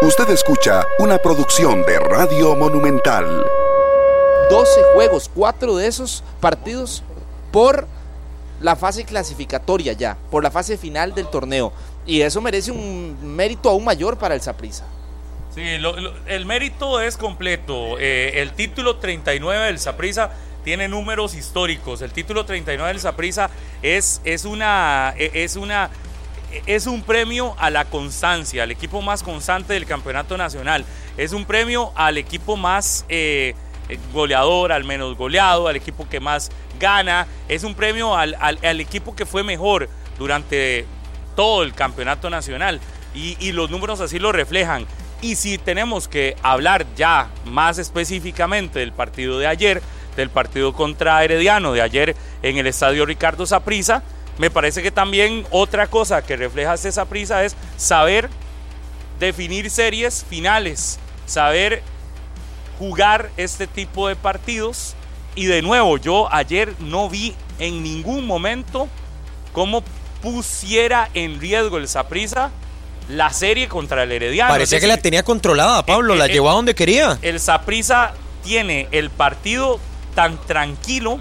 Usted escucha una producción de Radio Monumental. 12 juegos, 4 de esos partidos por la fase clasificatoria ya, por la fase final del torneo. Y eso merece un mérito aún mayor para el Saprissa. Sí, el mérito es completo. Eh, el título 39 del Saprissa tiene números históricos. El título 39 del Saprissa es, es, una, e, es, una, es un premio a la constancia, al equipo más constante del campeonato nacional. Es un premio al equipo más eh, goleador, al menos goleado, al equipo que más gana. Es un premio al, al, equipo que fue mejor durante todo el campeonato nacional. Y, y los números así lo reflejan. Y si tenemos que hablar ya más específicamente del partido de ayer, del partido contra Herediano de ayer en el estadio Ricardo Saprisa. Me parece que también otra cosa que refleja esa prisa es saber definir series finales, saber jugar este tipo de partidos. Y de nuevo, yo ayer no vi en ningún momento cómo pusiera en riesgo el Saprisa la serie contra el Herediano. Parecía que la tenía controlada, Pablo, la llevó a donde quería. El Saprisa tiene el partido tan tranquilo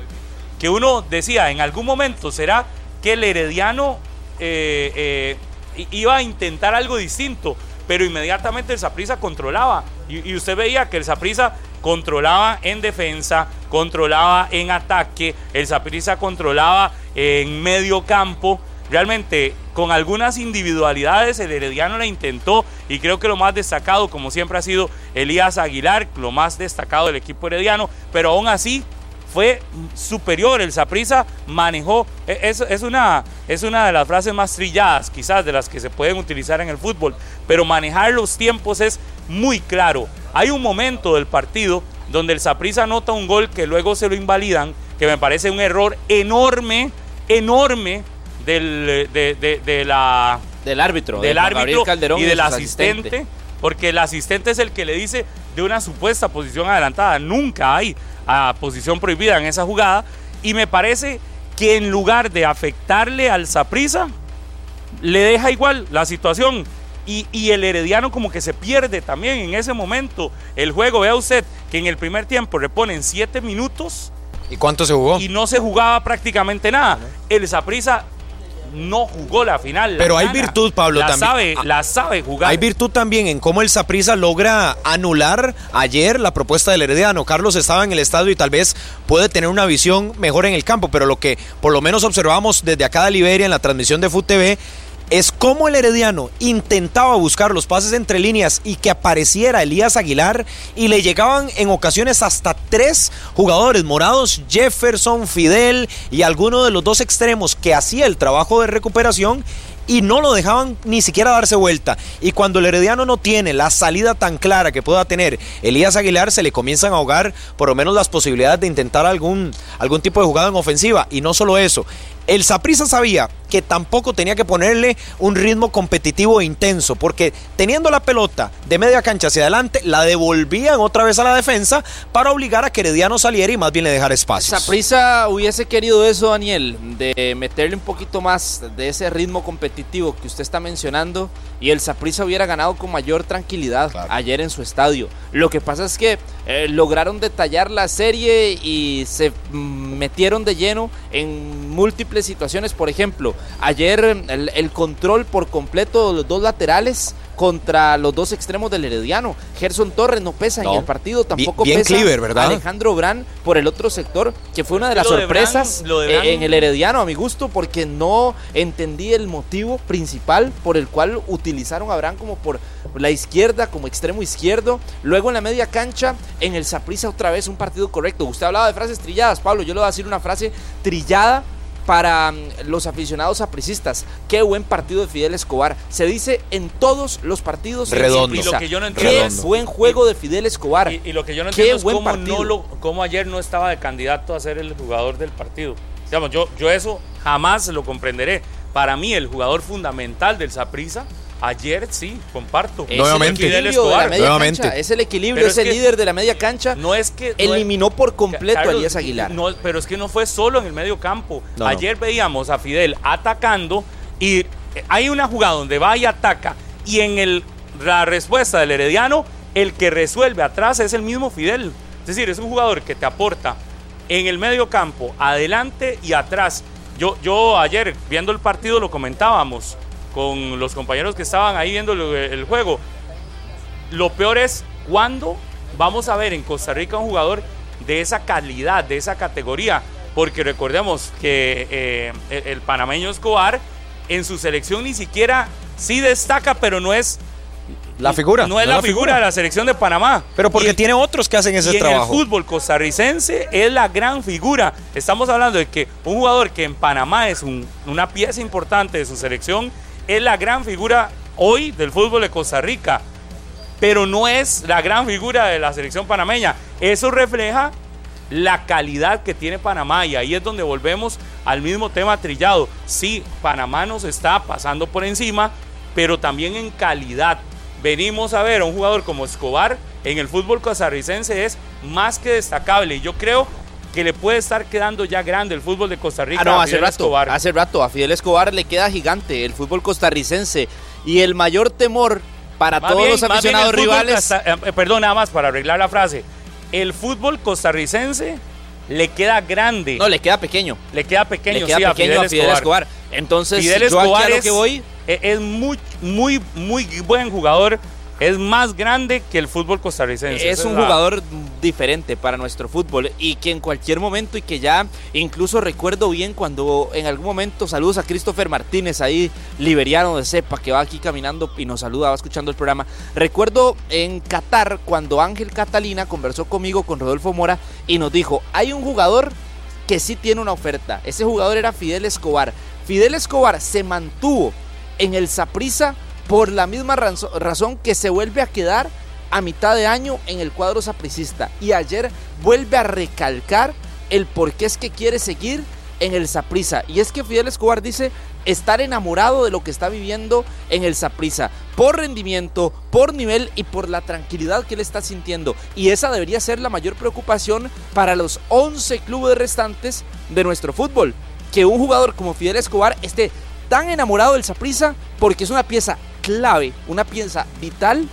que uno decía, en algún momento será que el Herediano eh, eh, iba a intentar algo distinto, pero inmediatamente el Saprisa controlaba. Y, usted veía que el Saprisa controlaba en defensa, controlaba en ataque, el Saprisa controlaba en medio campo. Realmente, con algunas individualidades, el Herediano la intentó y creo que lo más destacado, como siempre ha sido Elías Aguilar, lo más destacado del equipo herediano, pero aún así fue superior. El Saprisa manejó, e, es, es, una, es una de las frases más trilladas, quizás de las que se pueden utilizar en el fútbol, pero manejar los tiempos es muy claro. Hay un momento del partido donde el Saprisa nota un gol que luego se lo invalidan, que me parece un error enorme, enorme del, de, la, del árbitro, del árbitro y del asistente, porque el asistente es el que le dice de una supuesta posición adelantada. Nunca hay a posición prohibida en esa jugada. Y me parece que en lugar de afectarle al Saprisa, le deja igual la situación. Y, y, el Herediano como que se pierde también en ese momento el juego. Vea usted que en el primer tiempo reponen siete minutos. ¿Y cuánto se jugó? Y no se jugaba prácticamente nada. El Saprisa no jugó la final. Pero hay virtud, Pablo, la también. Sabe, la sabe jugar. Hay virtud también en cómo el Saprisa logra anular ayer la propuesta del Herediano. Carlos estaba en el estadio y tal vez puede tener una visión mejor en el campo, pero lo que por lo menos observamos desde acá de Liberia en la transmisión de FUTV es como el Herediano intentaba buscar los pases entre líneas y que apareciera Elías Aguilar y le llegaban en ocasiones hasta tres jugadores morados, Jefferson, Fidel y alguno de los dos extremos que hacía el trabajo de recuperación y no lo dejaban ni siquiera darse vuelta. Y cuando el Herediano no tiene la salida tan clara que pueda tener Elías Aguilar, se le comienzan a ahogar por lo menos las posibilidades de intentar algún, algún tipo de jugada en ofensiva. Y no solo eso, el Saprissa sabía que tampoco tenía que ponerle un ritmo competitivo e intenso, porque teniendo la pelota de media cancha hacia adelante, la devolvían otra vez a la defensa para obligar a que Herediano saliera y más bien le dejara espacio. Saprissa hubiese querido eso, Daniel, de meterle un poquito más de ese ritmo competitivo que usted está mencionando, y el Saprissa hubiera ganado con mayor tranquilidad ayer en su estadio. Lo que pasa es que eh, lograron detallar la serie y se metieron de lleno en múltiples situaciones. Por ejemplo, ayer el, control por completo de los dos laterales contra los dos extremos del Herediano. Gerson Torres no pesa en el partido, tampoco pesa ¿verdad? Alejandro Brand por el otro sector, que fue una de las sorpresas eh, en el Herediano a mi gusto, porque no entendí el motivo principal por el cual utilizaron a Brand como por la izquierda, como extremo izquierdo. Luego en la media cancha, en el Saprisa otra vez un partido correcto. Usted hablaba de frases trilladas, Pablo, yo le voy a decir una frase trillada para mm, los aficionados apricistas. Qué buen partido de Fidel Escobar. Se dice en todos los partidos. Redondo. Y lo que yo no entiendo. Qué buen juego de Fidel Escobar. Y, lo que yo no entiendo es cómo, no cómo, ayer no estaba de candidato a ser el jugador del partido. Digamos, yo, yo eso jamás lo comprenderé. Para mí, el jugador fundamental del Saprisa Ayer sí, comparto. Es Nuevamente. El Nuevamente. Es el equilibrio, es, el líder de la media cancha. No es que. eliminó por completo a Elías Aguilar. No, pero es que no fue solo en el medio campo. Ayer veíamos a Fidel atacando y hay una jugada donde va y ataca y en el la respuesta del Herediano, el que resuelve atrás es el mismo Fidel. Es decir, es un jugador que te aporta en el medio campo, adelante y atrás. Yo, yo ayer viendo el partido lo comentábamos con los compañeros que estaban ahí viendo el, juego. Lo peor es cuando vamos a ver en Costa Rica un jugador de esa calidad, de esa categoría. Porque recordemos que eh, el panameño Escobar en su selección ni siquiera sí destaca, pero no es la figura. No es la, figura, de la selección de Panamá. Pero porque tiene otros que hacen ese y trabajo. En el fútbol costarricense es la gran figura. Estamos hablando de que un jugador que en Panamá es una pieza importante de su selección es la gran figura hoy del fútbol de Costa Rica. Pero no es la gran figura de la selección panameña. Eso refleja la calidad que tiene Panamá y ahí es donde volvemos al mismo tema trillado. Sí, Panamá nos está pasando por encima, pero también en calidad venimos a ver a un jugador como Escobar en el fútbol costarricense es más que destacable. Y yo creo que le puede estar quedando ya grande el fútbol de Costa Rica. Ah, no, hace rato, hace rato a Fidel Escobar le queda gigante el fútbol costarricense y el mayor temor para todos los aficionados rivales. Eh, eh, perdón, nada más para arreglar la frase. El fútbol costarricense le queda grande. No, le queda pequeño. Le queda pequeño, le queda pequeño a Fidel, Escobar. Entonces, Fidel Escobar es, que voy e-, es muy, muy, muy buen jugador. Es más grande que el fútbol costarricense. Es un jugador diferente para nuestro fútbol y que en cualquier momento y que ya incluso recuerdo bien cuando en algún momento saludos a Christopher Martínez ahí liberiano de cepa que va aquí caminando y nos saluda, va escuchando el programa. Recuerdo en Qatar cuando Ángel Catalina conversó conmigo con Rodolfo Mora y nos dijo, hay un jugador que sí tiene una oferta. Ese jugador era Fidel Escobar. Fidel Escobar se mantuvo en el Saprissa por la misma razón que se vuelve a quedar a mitad de año en el cuadro sapricista. Y ayer vuelve a recalcar el por qué es que quiere seguir en el Saprissa. Y es que Fidel Escobar dice estar enamorado de lo que está viviendo en el Saprissa. Por rendimiento, por nivel y por la tranquilidad que él está sintiendo. Y esa debería ser la mayor preocupación para los 11 clubes restantes de nuestro fútbol. Que un jugador como Fidel Escobar esté tan enamorado del Saprissa porque es una pieza clave, una pieza vital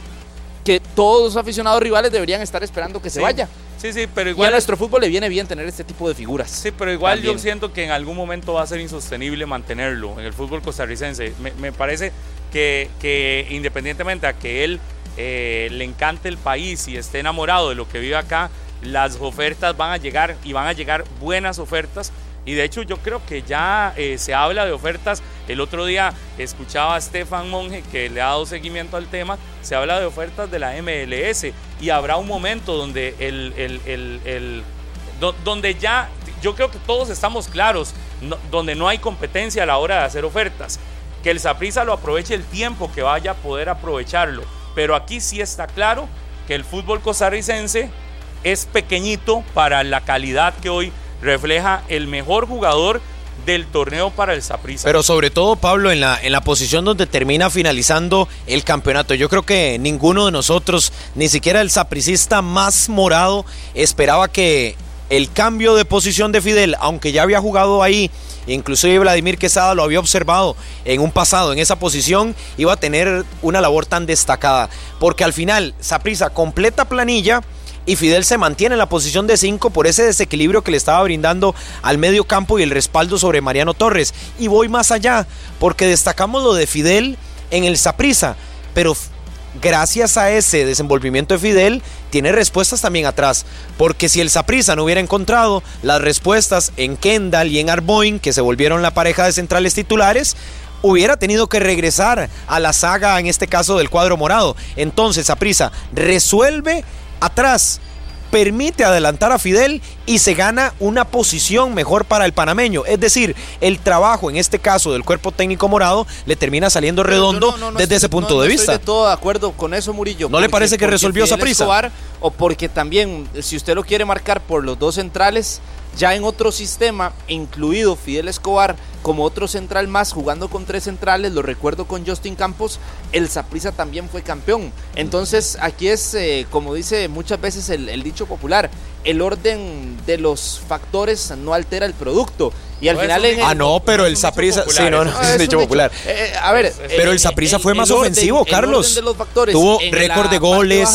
que todos los aficionados rivales deberían estar esperando que se vaya. Sí, sí, pero igual. Y a nuestro fútbol le viene bien tener este tipo de figuras. Sí, pero igual yo siento que en algún momento va a ser insostenible mantenerlo en el fútbol costarricense. Me, parece que, que, independientemente a que él eh, le encante el país y esté enamorado de lo que vive acá, las ofertas van a llegar y van a llegar buenas ofertas y de hecho yo creo que ya eh, se habla de ofertas. El otro día escuchaba a Stefan Monge que le ha dado seguimiento al tema. Se habla de ofertas de la MLS y habrá un momento donde el, el, donde ya yo creo que todos estamos claros, donde no hay competencia a la hora de hacer ofertas. Que el Saprisa lo aproveche el tiempo que vaya a poder aprovecharlo. Pero aquí sí está claro que el fútbol costarricense es pequeñito para la calidad que hoy refleja el mejor jugador del torneo para el Saprissa. Pero sobre todo, Pablo, en la, en la posición donde termina finalizando el campeonato. Yo creo que ninguno de nosotros, ni siquiera el sapricista más morado, esperaba que el cambio de posición de Fidel, aunque ya había jugado ahí, inclusive Vladimir Quesada lo había observado en un pasado, en esa posición, iba a tener una labor tan destacada. Porque al final, Saprissa completa planilla y Fidel se mantiene en la posición de 5 por ese desequilibrio que le estaba brindando al medio campo y el respaldo sobre Mariano Torres. Y voy más allá, porque destacamos lo de Fidel en el Saprisa, pero gracias a ese desenvolvimiento de Fidel, tiene respuestas también atrás. Porque si el Saprisa no hubiera encontrado las respuestas en Kendall y en Arboin, que se volvieron la pareja de centrales titulares, hubiera tenido que regresar a la saga, en este caso del cuadro morado. Entonces, Saprisa resuelve atrás permite adelantar a Fidel y se gana una posición mejor para el panameño. Es decir, el trabajo, en este caso del cuerpo técnico morado, le termina saliendo redondo desde ese punto de vista. Estoy de todo de acuerdo con eso, Murillo. ¿No le parece que resolvió esa prisa? o porque también, si usted lo quiere marcar por los dos centrales, ya en otro sistema, incluido Fidel Escobar como otro central más, jugando con tres centrales, lo recuerdo con Justin Campos, el Saprissa también fue campeón. Entonces aquí es, eh, como dice muchas veces el, dicho popular, el orden de los factores no altera el producto. Y al final Ah, no, pero el Saprissa... Sí, no, no, es, un dicho popular. Eh, a ver... Pero el Saprissa fue más ofensivo, Carlos. Tuvo récord de goles,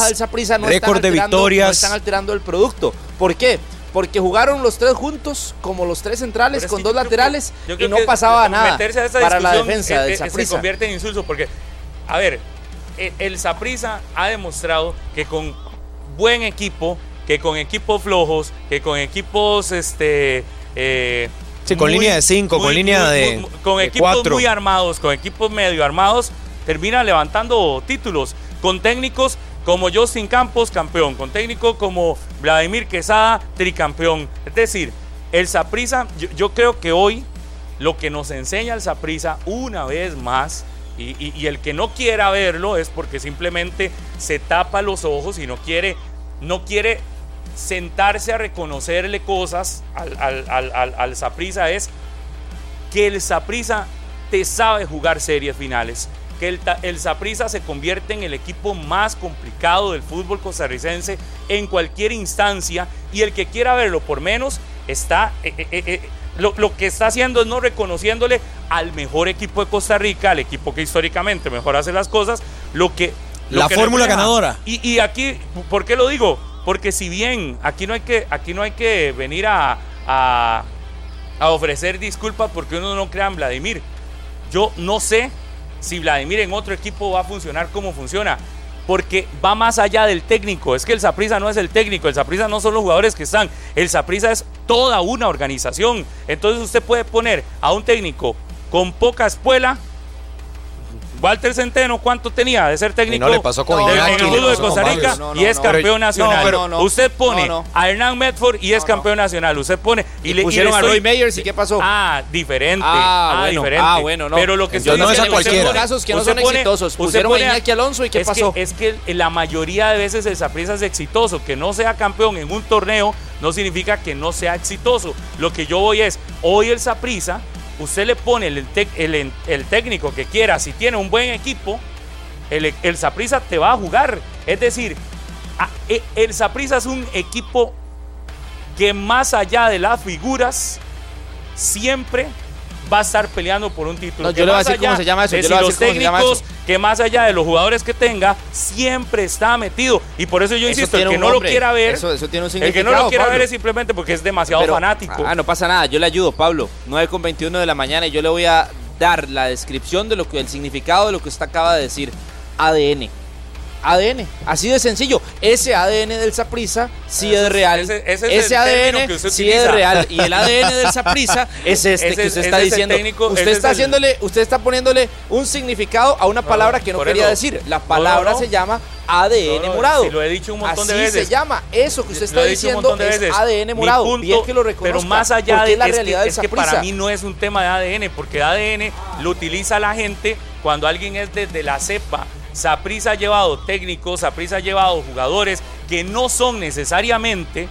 récord de victorias. No están alterando el producto. ¿Por qué? Porque jugaron los tres juntos como los tres centrales con dos laterales y no pasaba nada para la defensa del Se convierte en insulso porque, a ver, e, el Saprisa ha demostrado que con buen equipo, que con equipos flojos, que con equipos este eh, sí, con línea de cinco, con línea de con equipos muy armados, con equipos medio armados, termina levantando títulos. Con técnicos como Justin Campos, campeón, con técnico como Vladimir Quesada, tricampeón. Es decir, el Saprisa, yo, creo que hoy lo que nos enseña el Saprisa una vez más, y, el que no quiera verlo es porque simplemente se tapa los ojos y no quiere, no quiere sentarse a reconocerle cosas al Saprisa, es que el Saprisa te sabe jugar series finales que el, el se convierte en el equipo más complicado del fútbol costarricense en cualquier instancia y el que quiera verlo por menos está... Eh, eh, eh, lo, que está haciendo es no reconociéndole al mejor equipo de Costa Rica, al equipo que históricamente mejor hace las cosas, lo que... la fórmula ganadora. Y, aquí, ¿por qué lo digo? Porque si bien aquí no hay que, aquí no hay que venir a, a, a ofrecer disculpas porque uno no crea en Vladimir. Yo no sé si Vladimir en otro equipo va a funcionar como funciona. Porque va más allá del técnico. Es que el Saprisa no es el técnico, el Saprisa no son los jugadores que están. El Saprisa es toda una organización. Entonces usted puede poner a un técnico con poca espuela Walter Centeno, ¿cuánto tenía de ser técnico? no le pasó con de, de Costa Rica y es campeón nacional. Usted pone a Hernán Medford y es campeón nacional. Usted pone y, le pusieron a Roy Meyers y qué pasó? Ah, diferente. Ah, ah diferente. Ah, bueno, no. Pero lo que estoy no es a cualquiera. casos que no son exitosos. Pusieron a Iñaki Alonso y qué pasó? es que la mayoría de veces el Saprissa es exitoso. Que no sea campeón en un torneo no significa que no sea exitoso. Lo que yo voy es, hoy el Saprissa usted le pone el, el, técnico que quiera, si tiene un buen equipo, el, el Saprisa te va a jugar. Es decir, e, el Saprisa es un equipo que más allá de las figuras, siempre va a estar peleando por un título. yo le voy a decir cómo se llama eso. De los técnicos, que más allá de los jugadores que tenga, siempre está metido. Y por eso yo insisto, el que no lo quiera ver, eso, tiene un el que no lo quiera ver es simplemente porque es demasiado fanático. Ah, no pasa nada, yo le ayudo, Pablo. 9 con 21 de la mañana y yo le voy a dar la descripción de lo que el significado de lo que usted acaba de decir. ADN. ADN, así de sencillo. Ese ADN del Saprisa sí es real. Ese, ADN sí es real. Y el ADN del Saprisa es este que usted está diciendo. usted está haciéndole, usted está poniéndole un significado a una palabra que no quería decir. La palabra se llama ADN morado. lo he dicho un montón de veces. se llama. Eso que usted está diciendo es ADN morado. Bien que lo reconozca. Pero más allá de la realidad que, es que para mí no es un tema de ADN, porque ADN lo utiliza la gente cuando alguien es desde la cepa Saprisa ha llevado técnicos, Saprisa ha llevado jugadores que no son necesariamente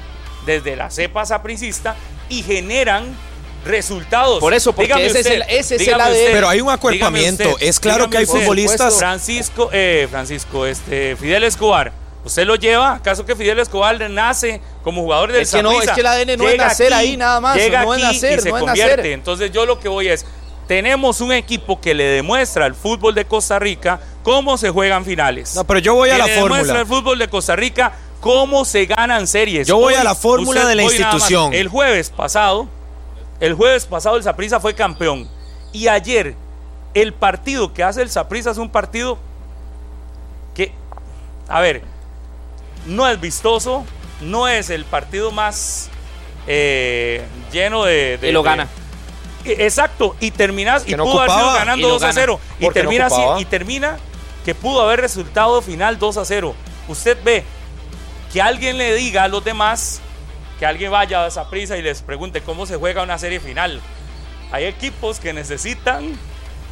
desde la cepa sapricista y generan resultados. Por eso, porque ese, es el, ese es el ADN. Pero hay un acuerpamiento. es claro que hay futbolistas. Francisco, eh, Francisco, este, Fidel Escobar. ¿Usted lo lleva? ¿Acaso que Fidel Escobar nace como jugador del es que no, es que el ADN no es nacer ahí nada más. Llega no es nacer, se convierte. Entonces yo lo que voy es, tenemos un equipo que le demuestra al fútbol de Costa Rica cómo se juegan finales. No, pero yo voy a la fórmula. demuestra al fútbol de Costa Rica cómo se ganan series. Yo voy a la fórmula de la institución. El jueves pasado, el jueves pasado el Saprissa fue campeón. Y ayer, el partido que hace el Saprissa es un partido que, a ver, no es vistoso, no es el partido más eh, lleno de, Y lo gana. Exacto, y terminas y pudo haber sido ganando 2 a 0 y termina y termina que pudo haber resultado final 2 a 0. Usted ve que alguien le diga a los demás, que alguien vaya a esa prisa y les pregunte cómo se juega una serie final. Hay equipos que necesitan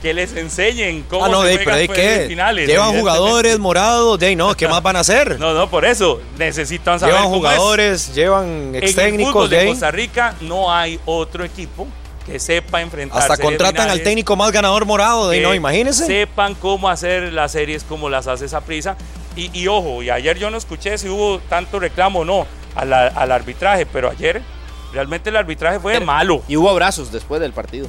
que les enseñen cómo ah, no, se de, juegan pero pues, ¿qué? finales. Llevan jugadores morados, de no, ¿qué más van a hacer? No, no, por eso necesitan saber llevan cómo es. jugadores, llevan ex En el técnicos fútbol de de. Costa Rica no hay otro equipo que sepa enfrentar Hasta contratan al técnico más ganador morado, de no, imagínense. Sepan cómo hacer las series como las hace esa prisa. Y, y ojo, y ayer yo no escuché si hubo tanto reclamo o no al, al arbitraje, pero ayer realmente el arbitraje fue malo. Y hubo abrazos después del partido.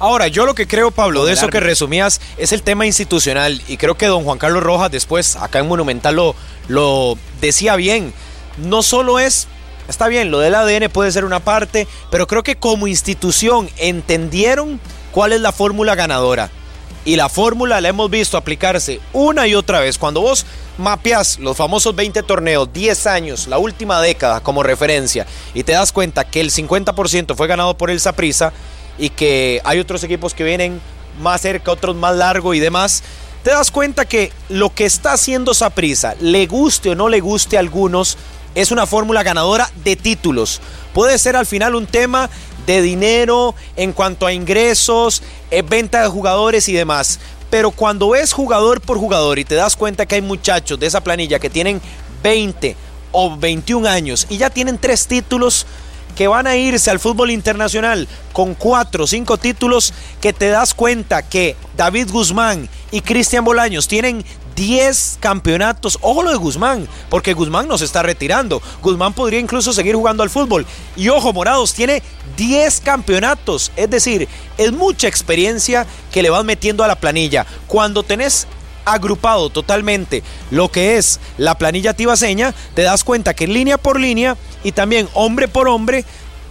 Ahora, yo lo que creo, Pablo, de eso que resumías, es el tema institucional. Y creo que don Juan Carlos Rojas después, acá en Monumental, lo, lo decía bien. No solo es, está bien, lo del ADN puede ser una parte, pero creo que como institución entendieron cuál es la fórmula ganadora. Y la fórmula la hemos visto aplicarse una y otra vez. Cuando vos mapeas los famosos 20 torneos, 10 años, la última década como referencia, y te das cuenta que el 50% fue ganado por el Saprissa y que hay otros equipos que vienen más cerca, otros más largo y demás, te das cuenta que lo que está haciendo Saprissa, le guste o no le guste a algunos, es una fórmula ganadora de títulos. Puede ser al final un tema de dinero en cuanto a ingresos, eh, venta de jugadores y demás. Pero cuando ves jugador por jugador y te das cuenta que hay muchachos de esa planilla que tienen 20 o 21 años y ya tienen tres títulos que van a irse al fútbol internacional con cuatro o cinco títulos, que te das cuenta que David Guzmán y Cristian Bolaños tienen 10 campeonatos. Ojo lo de Guzmán, porque Guzmán no se está retirando. Guzmán podría incluso seguir jugando al fútbol. Y ojo, Morados tiene 10 campeonatos. Es decir, es mucha experiencia que le vas metiendo a la planilla. Cuando tenés agrupado totalmente lo que es la planilla tibaseña, te das cuenta que línea por línea y también hombre por hombre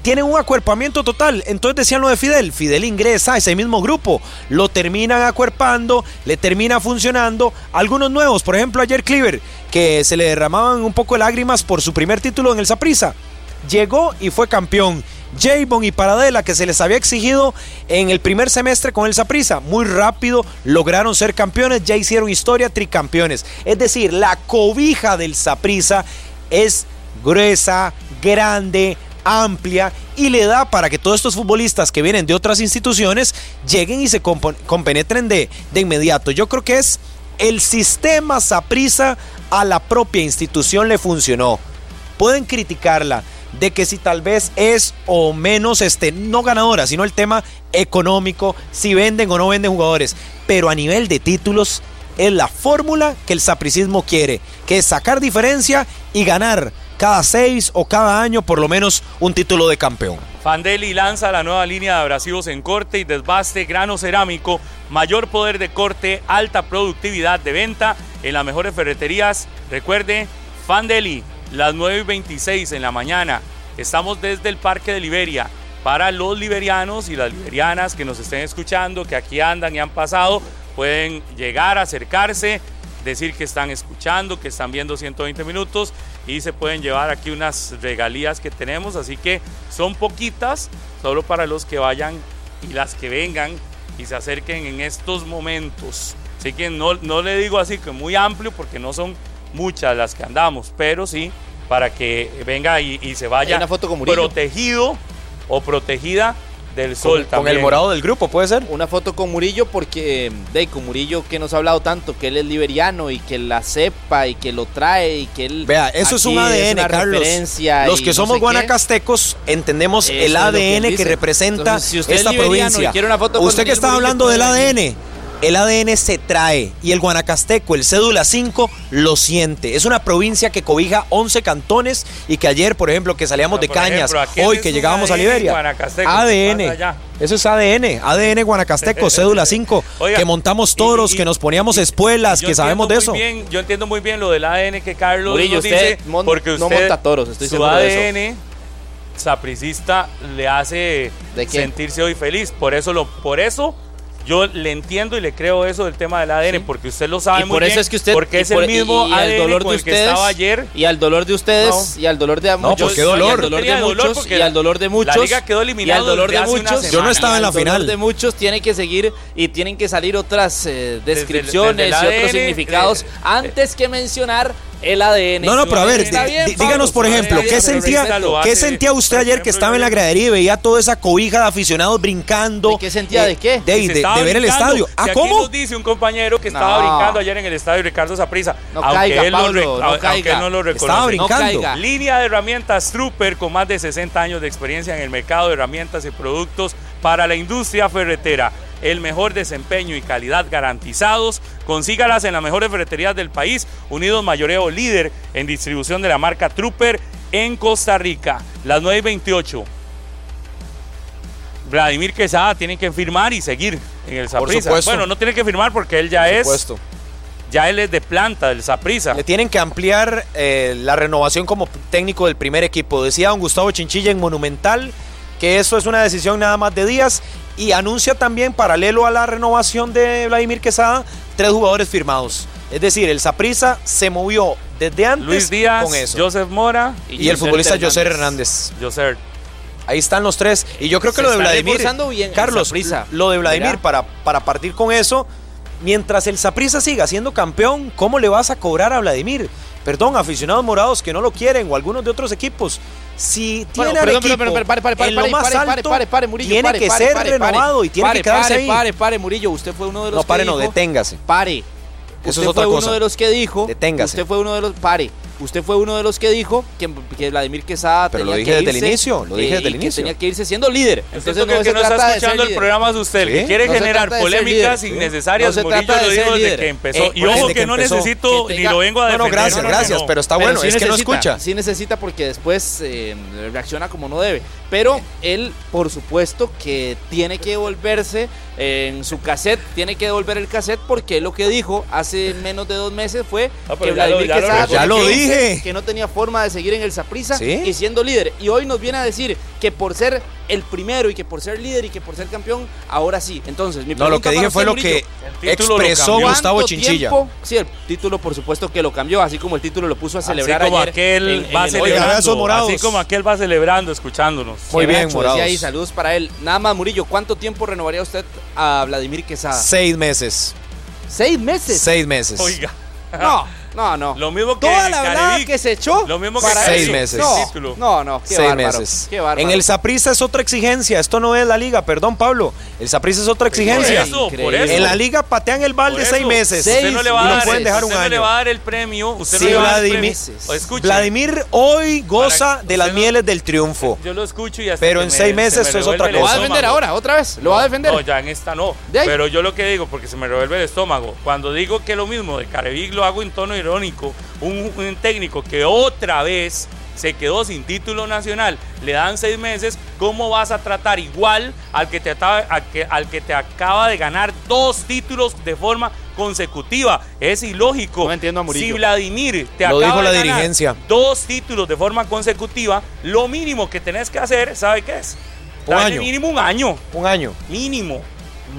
tienen un acuerpamiento total. Entonces decían lo de Fidel, Fidel ingresa a ese mismo grupo, lo terminan acuerpando, le termina funcionando. Algunos nuevos, por ejemplo ayer Cleaver, que se le derramaban un poco de lágrimas por su primer título en el Saprissa, llegó y fue campeón. Javon y Paradela, que se les había exigido en el primer semestre con el Saprissa, muy rápido lograron ser campeones, ya hicieron historia, tricampeones. Es decir, la cobija del Saprissa es gruesa, grande, amplia y le da para que todos estos futbolistas que vienen de otras instituciones lleguen y se compenetren de, de inmediato. Yo creo que es el sistema Saprissa a la propia institución le funcionó. Pueden criticarla de que si tal vez es o menos este no ganadora, sino el tema económico, si venden o no venden jugadores, pero a nivel de títulos es la fórmula que el sapricismo quiere, que es sacar diferencia y ganar cada seis o cada año por lo menos un título de campeón. Fandeli lanza la nueva línea de abrasivos en corte y desbaste, grano cerámico, mayor poder de corte, alta productividad de venta en las mejores ferreterías. Recuerde, Fandeli, las 9 y 26 en la mañana. Estamos desde el Parque de Liberia. Para los liberianos y las liberianas que nos estén escuchando, que aquí andan y han pasado, pueden llegar, acercarse, decir que están escuchando, que están viendo 120 minutos y se pueden llevar aquí unas regalías que tenemos, así que son poquitas, solo para los que vayan y las que vengan y se acerquen en estos momentos. Así que no, no le digo así que muy amplio porque no son muchas las que andamos, pero sí para que venga y, y se vaya protegido o protegida del sol Con también. el morado del grupo, ¿puede ser? Una foto con Murillo porque, de con Murillo que nos ha hablado tanto, que él es liberiano y que la sepa y que lo trae y que él... Vea, eso es un ADN, una Carlos. Los que no somos guanacastecos entendemos Eso el es que ADN que, representa Entonces, si usted es esta y provincia. quiere una foto con Usted que está hablando del ADN, el ADN se trae y el guanacasteco, el cédula 5, lo siente. Es una provincia que cobija 11 cantones y que ayer, por ejemplo, que salíamos de Cañas, ejemplo, hoy que llegábamos a ADN Liberia. guanacasteco, ¿qué pasa ADN. Eso es ADN, ADN guanacasteco, cédula 5, Oiga, que montamos toros, y- que nos poníamos y- espuelas, que sabemos de eso. bien- yo entiendo muy bien lo del ADN que Carlos Murillo, nos usted dice, mon- porque no usted, monta toros, estoy su seguro de ADN sapricista le hace sentirse hoy feliz. Por eso, lo, por eso yo le entiendo y le creo eso del tema del ADN, porque usted lo sabe y muy por eso bien, es que usted porque es por- el mismo y, y al ADN dolor con de el que ustedes estaba ayer. y al dolor de ustedes No. y al dolor de No, muchos ¿por qué dolor? y al dolor de muchos y al dolor de la muchos liga quedó y eliminado al dolor de muchos. Yo no estaba en la al dolor final. de muchos tiene que seguir y tienen que salir otras eh, Desde el- descripciones desde el y otros ADN, significados antes que mencionar el ADN. No, no, pero a ver, bien, díganos, por ejemplo, ¿qué sentía, ¿qué sentía usted ayer que estaba en la gradería y veía toda esa cobija de aficionados brincando? ¿De qué sentía? ¿De qué? De, de- ver el estadio. ¿Ah, cómo? nos dice un compañero que estaba No. brincando ayer en el estadio Ricardo Saprissa. No aunque caiga, él Pablo, no aunque caiga. él no lo reconoce. Estaba No brincando. caiga. Línea de herramientas Trooper con más de 60 años de experiencia en el mercado de herramientas y productos para la industria ferretera. El mejor desempeño y calidad garantizados. Consígalas en las mejores ferreterías del país. Unidos Mayoreo líder en distribución de la marca Trooper en Costa Rica. Las 9.28. Vladimir Quesada tiene que firmar y seguir en el supuesto. Bueno, no tiene que firmar porque él ya es Supuesto. ya él es de planta del Saprissa. Le tienen que ampliar eh, la renovación como técnico del primer equipo. Decía don Gustavo Chinchilla en Monumental que eso es una decisión nada más de días y anuncia también, paralelo a la renovación de Vladimir Quesada, tres jugadores firmados. Es decir, el Saprissa se movió desde antes Luis Díaz, con eso. Joseph Mora y, el futbolista José Hernández. José. Ahí están los tres. Y yo creo que Se lo de está Vladimir. bien Carlos, lo de Vladimir, para, para partir con eso, mientras el Saprissa siga siendo campeón, ¿cómo le vas a cobrar a Vladimir? Perdón, aficionados morados que no lo quieren o algunos de otros equipos. Si tiene Bueno, al perdón, equipo perdón, perdón, pare, pare, pare, en lo más alto, Murillo, tiene que ser renovado y tiene que quedarse pare, ahí. Pare, pare, Murillo, usted fue uno de los no, pare, que no, dijo, deténgase. Pare. Eso Usted es otra fue cosa. uno de los que dijo. Deténgase. Usted fue uno de los. Pare. Usted fue uno de los que dijo que, que Vladimir Quesada Pero tenía lo dije que desde el irse, inicio, lo dije eh, desde el inicio. tenía que irse siendo líder. Entonces, Entonces que el no está trata escuchando el líder. programa es usted, el que quiere No generar polémicas líder. innecesarias. No se Murillo trata de lo ser dijo desde líder. que empezó. Eh, y ojo eso que que no empezó. necesito Que ni lo vengo a No, no, defender. gracias, no, no, gracias, no. pero está Pero bueno, sí es que no escucha. Sí necesita porque después eh, reacciona como no debe. Pero él, por supuesto, que tiene que devolverse eh, en su cassette, tiene que devolver el cassette porque lo que dijo hace menos de dos meses fue Ah, pero que Vladimir Quesada Ya lo que dije. que no tenía forma de seguir en el Saprissa ¿Sí? y siendo líder. Y hoy nos viene a decir que por ser el primero y que por ser líder y que por ser campeón, ahora sí. Entonces, mi No, lo que dije fue lo que Murillo, lo expresó. Gustavo ¿cuánto Chinchilla. tiempo? Sí, el título por supuesto que lo cambió, así como el título lo puso a Así celebrar como ayer aquel en- va celebrando. Así como aquel va celebrando, escuchándonos. Muy bien, gacho, morados. ahí, saludos para él. Nada más, Murillo, ¿cuánto tiempo renovaría usted a Vladimir Quesada? Seis meses. ¿Seis meses? Seis meses. Oiga. No, no, no. Lo mismo que Toda la Carevic. que se echó. Lo mismo que para Seis eso. meses. No, no, no, qué Seis bárbaro. meses. Qué bárbaro. En el Saprissa es otra exigencia. Esto no es la liga, perdón, Pablo. El Saprissa es otra exigencia. Por eso, por eso. En la liga patean el balde seis meses. Seis Usted no le va a dar, pueden dejar usted un no le va a dar el premio. Usted Sí, no le va a dar el Vladimir, premio. Vladimir hoy goza de las mieles del triunfo. Yo lo escucho y hasta Pero en seis se meses me eso es otra el ¿Lo va a cosa. defender ahora? ¿Otra vez? ¿Lo va a defender? No, ya en esta no. Pero yo lo que digo, porque se me revuelve el estómago, cuando digo que lo mismo de Carevic lo hago en tono irónico, un, un técnico que otra vez se quedó sin título nacional, le dan seis meses, ¿cómo vas a tratar igual al que te, ataba- a que- al que te acaba de ganar dos títulos de forma consecutiva? Es ilógico. No entiendo a Murillo. Si Vladimir te Lo acaba dijo la de ganar dirigencia. dos títulos de forma consecutiva, lo mínimo que tenés que hacer, ¿sabe qué es? Un año. Mínimo un año. Un año. Mínimo.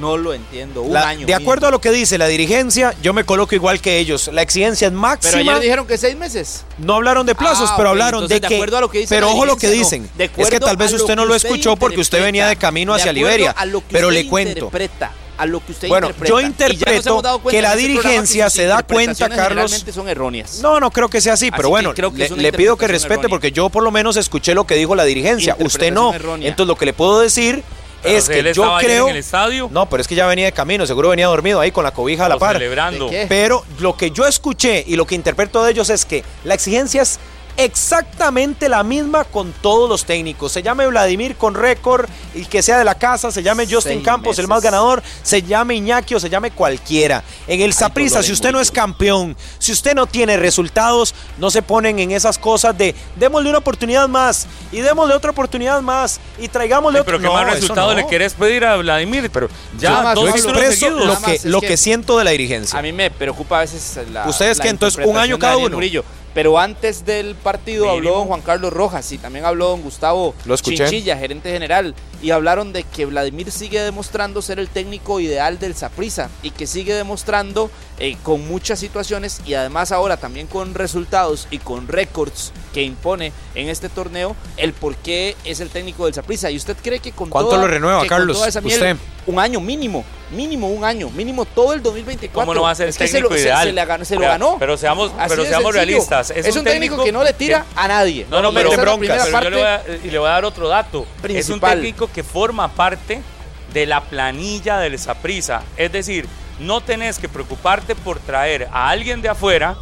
No lo entiendo. Un La- año. de acuerdo a lo que dice la dirigencia, yo me coloco igual que ellos. La exigencia es Pero máxima. ayer dijeron que seis meses. No hablaron de plazos, Ah, pero ok, hablaron entonces, de de que. acuerdo a lo que dice pero ojo lo que dicen. no. De es que tal vez usted no lo escuchó porque usted venía de camino hacia Liberia. a lo que Pero usted le cuento. interpreta, a lo que usted Bueno, interpreta. yo interpreto que la este dirigencia se da cuenta, Carlos. son erróneas. No, no creo que sea así, pero bueno, que creo que le, pido que respete errónea. porque yo por lo menos escuché lo que dijo la dirigencia. Usted no. Errónea. Entonces lo que le puedo decir Pero es que él yo creo. en el estadio. No, pero es que ya venía de camino, seguro venía dormido ahí con la cobija a la par. celebrando. Pero lo que yo escuché y lo que interpreto de ellos es que la exigencia es exactamente la misma con todos los técnicos. Se llame Vladimir con récord y que sea de la casa, se llame Justin Seis Campos, el más ganador, se llame Iñaki o se llame cualquiera. En el Saprissa, dolor si usted no es campeón, si usted no tiene resultados, no se ponen en esas cosas de démosle una oportunidad más y démosle otra oportunidad más y traigámosle Ay, otro pero qué No, más resultado no. le querés pedir a Vladimir. Pero ya, Yo más, dos Yo expreso lo que, lo que- que siento de la dirigencia. A mí me preocupa a veces la. ¿Ustedes la qué? Entonces, un año cada uno. Murillo. Pero antes del partido habló don Juan Carlos Rojas y también habló don Gustavo Lo escuché. Chinchilla, gerente general. Y hablaron de que Vladimir sigue demostrando ser el técnico ideal del Saprissa y que sigue demostrando eh, con muchas situaciones y además ahora también con resultados y con récords que impone en este torneo el por qué es el técnico del Saprissa. ¿Y usted cree que con ¿Cuánto lo renueva, Carlos? usted. Un año mínimo, mínimo un año, mínimo todo el 2024. ¿Cómo no va a ser el técnico ideal? Se, lo ganó. Pero seamos, pero seamos realistas. Es, un, técnico, que no le tira a nadie. No, no, pero, pero yo le voy a, y le voy a dar otro dato. Es un técnico que forma parte de la planilla del Saprisa. Es decir, no tenés que preocuparte por traer a alguien de afuera,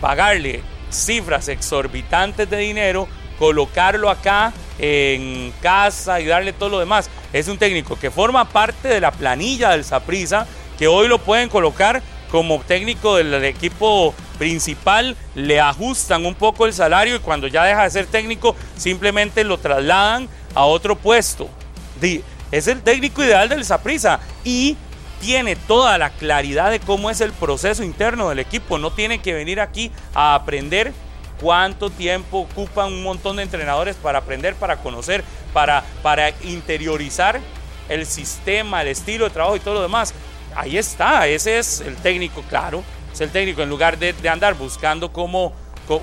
pagarle cifras exorbitantes de dinero, colocarlo acá en casa y darle todo lo demás. Es un técnico que forma parte de la planilla del Saprisa, que hoy lo pueden colocar como técnico del equipo principal, le ajustan un poco el salario y cuando ya deja de ser técnico simplemente lo trasladan a otro puesto. Es el técnico ideal del Saprisa y tiene toda la claridad de cómo es el proceso interno del equipo. No tiene que venir aquí a aprender cuánto tiempo ocupan un montón de entrenadores para aprender, para conocer, para, para interiorizar el sistema, el estilo de trabajo y todo lo demás. Ahí está, ese es el técnico, claro, es el técnico. En lugar de, andar buscando cómo,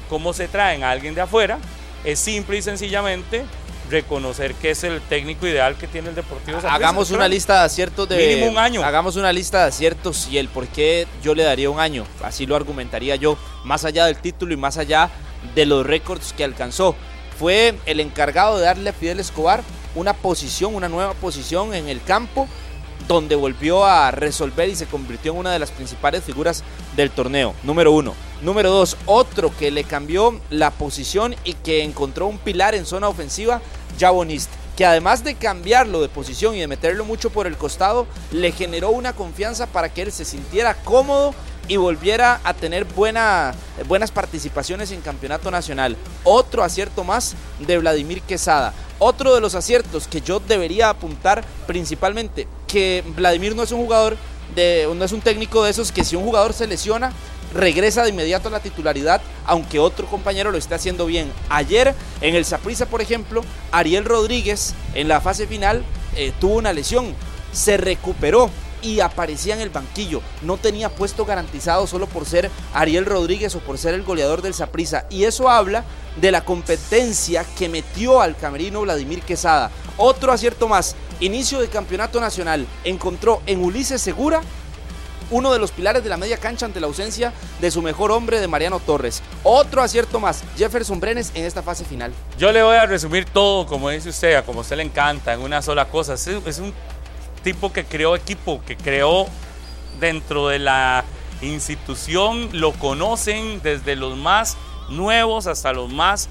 cómo se traen a alguien de afuera, es simple y sencillamente reconocer que es el técnico ideal que tiene el Deportivo Hagamos una lista de aciertos de mínimo un año. Hagamos una lista de aciertos y el por qué yo le daría un año, así lo argumentaría yo, más allá del título y más allá de los récords que alcanzó. Fue el encargado de darle a Fidel Escobar una posición, una nueva posición en el campo donde volvió a resolver y se convirtió en una de las principales figuras del torneo. Número uno. Número dos, otro que le cambió la posición y que encontró un pilar en zona ofensiva, Jabonist, que además de cambiarlo de posición y de meterlo mucho por el costado, le generó una confianza para que él se sintiera cómodo y volviera a tener buena, buenas participaciones en campeonato nacional. Otro acierto más de Vladimir Quesada. Otro de los aciertos que yo debería apuntar principalmente, que Vladimir no es un jugador, de, no es un técnico de esos que si un jugador se lesiona, regresa de inmediato a la titularidad, aunque otro compañero lo esté haciendo bien. Ayer en el Saprissa, por ejemplo, Ariel Rodríguez en la fase final eh, tuvo una lesión, se recuperó, y aparecía en el banquillo. No tenía puesto garantizado solo por ser Ariel Rodríguez o por ser el goleador del Saprissa. Y eso habla de la competencia que metió al camerino Vladimir Quesada. Otro acierto más. Inicio de campeonato nacional. Encontró en Ulises Segura uno de los pilares de la media cancha ante la ausencia de su mejor hombre de Mariano Torres. Otro acierto más, Jefferson Brenes en esta fase final. Yo le voy a resumir todo, como dice usted, a como usted le encanta, en una sola cosa. Es un tipo que creó equipo, que creó dentro de la institución, lo conocen desde los más nuevos hasta los más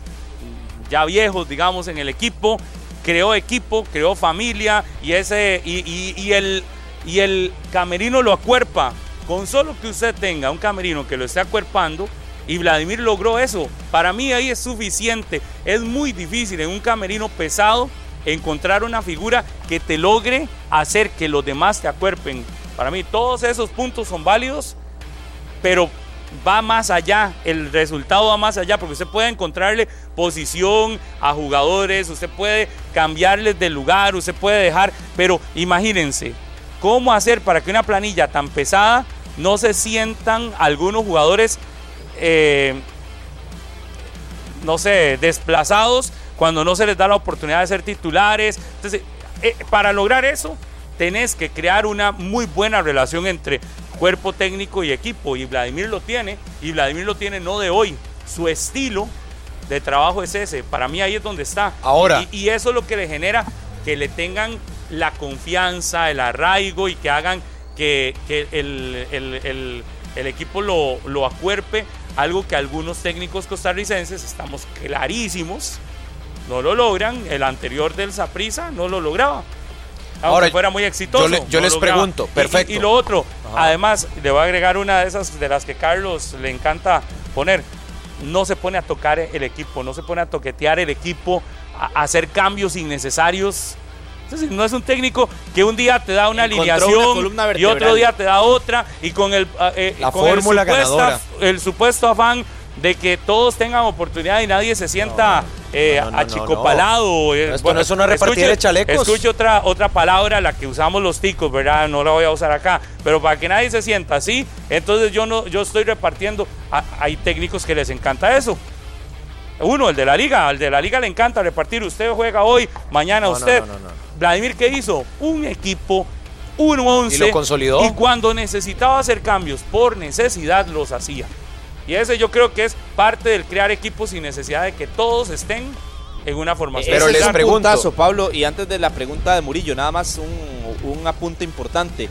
ya viejos, digamos, en el equipo. Creó equipo, creó familia y, ese, y, el, y el camerino lo acuerpa. Con solo que usted tenga un camerino que lo esté acuerpando, y Vladimir logró eso. Para mí ahí es suficiente. Es muy difícil en un camerino pesado encontrar una figura que te logre hacer que los demás te acuerpen. Para mí todos esos puntos son válidos, pero va más allá, el resultado va más allá, porque usted puede encontrarle posición a jugadores, usted puede cambiarles de lugar, usted puede dejar, pero imagínense, ¿cómo hacer para que una planilla tan pesada no se sientan algunos jugadores, eh, no sé, desplazados cuando no se les da la oportunidad de ser titulares. Entonces, eh, para lograr eso, tenés que crear una muy buena relación entre cuerpo técnico y equipo. Y Vladimir lo tiene, y Vladimir lo tiene no de hoy. Su estilo de trabajo es ese. Para mí ahí es donde está. Ahora. Y, eso es lo que le genera que le tengan la confianza, el arraigo y que hagan que, el, equipo lo, lo acuerpe. Algo que algunos técnicos costarricenses estamos clarísimos no lo logran. El anterior del Saprisa no lo lograba. Ahora fuera muy exitoso. Yo, les pregunto, perfecto. Y, lo otro, además, le voy a agregar una de esas de las que Carlos le encanta poner. No se pone a tocar el equipo, no se pone a toquetear el equipo, a, hacer cambios innecesarios. Entonces, no es un técnico que un día te da una alineación y otro día te da otra y con el, eh, La fórmula el, supuesto, el supuesto afán de que todos tengan oportunidad y nadie se sienta eh, achicopalado. Eh, Esto no es una repartida de chalecos. Escuche otra, otra palabra, la que usamos los ticos, ¿verdad? No la voy a usar acá. Pero para que nadie se sienta así, entonces yo, no, yo estoy repartiendo. hay técnicos que les encanta eso. Uno, el de la liga, al de la liga le encanta repartir. Usted juega hoy, mañana usted. Vladimir, ¿qué hizo? Un equipo, un once. Y lo consolidó. Y cuando necesitaba hacer cambios por necesidad, los hacía. Y ese yo creo que es parte del crear equipos sin necesidad de que todos estén en una formación. Pero les pregunto, Pablo, y antes de la pregunta de Murillo, nada más un, un apunte importante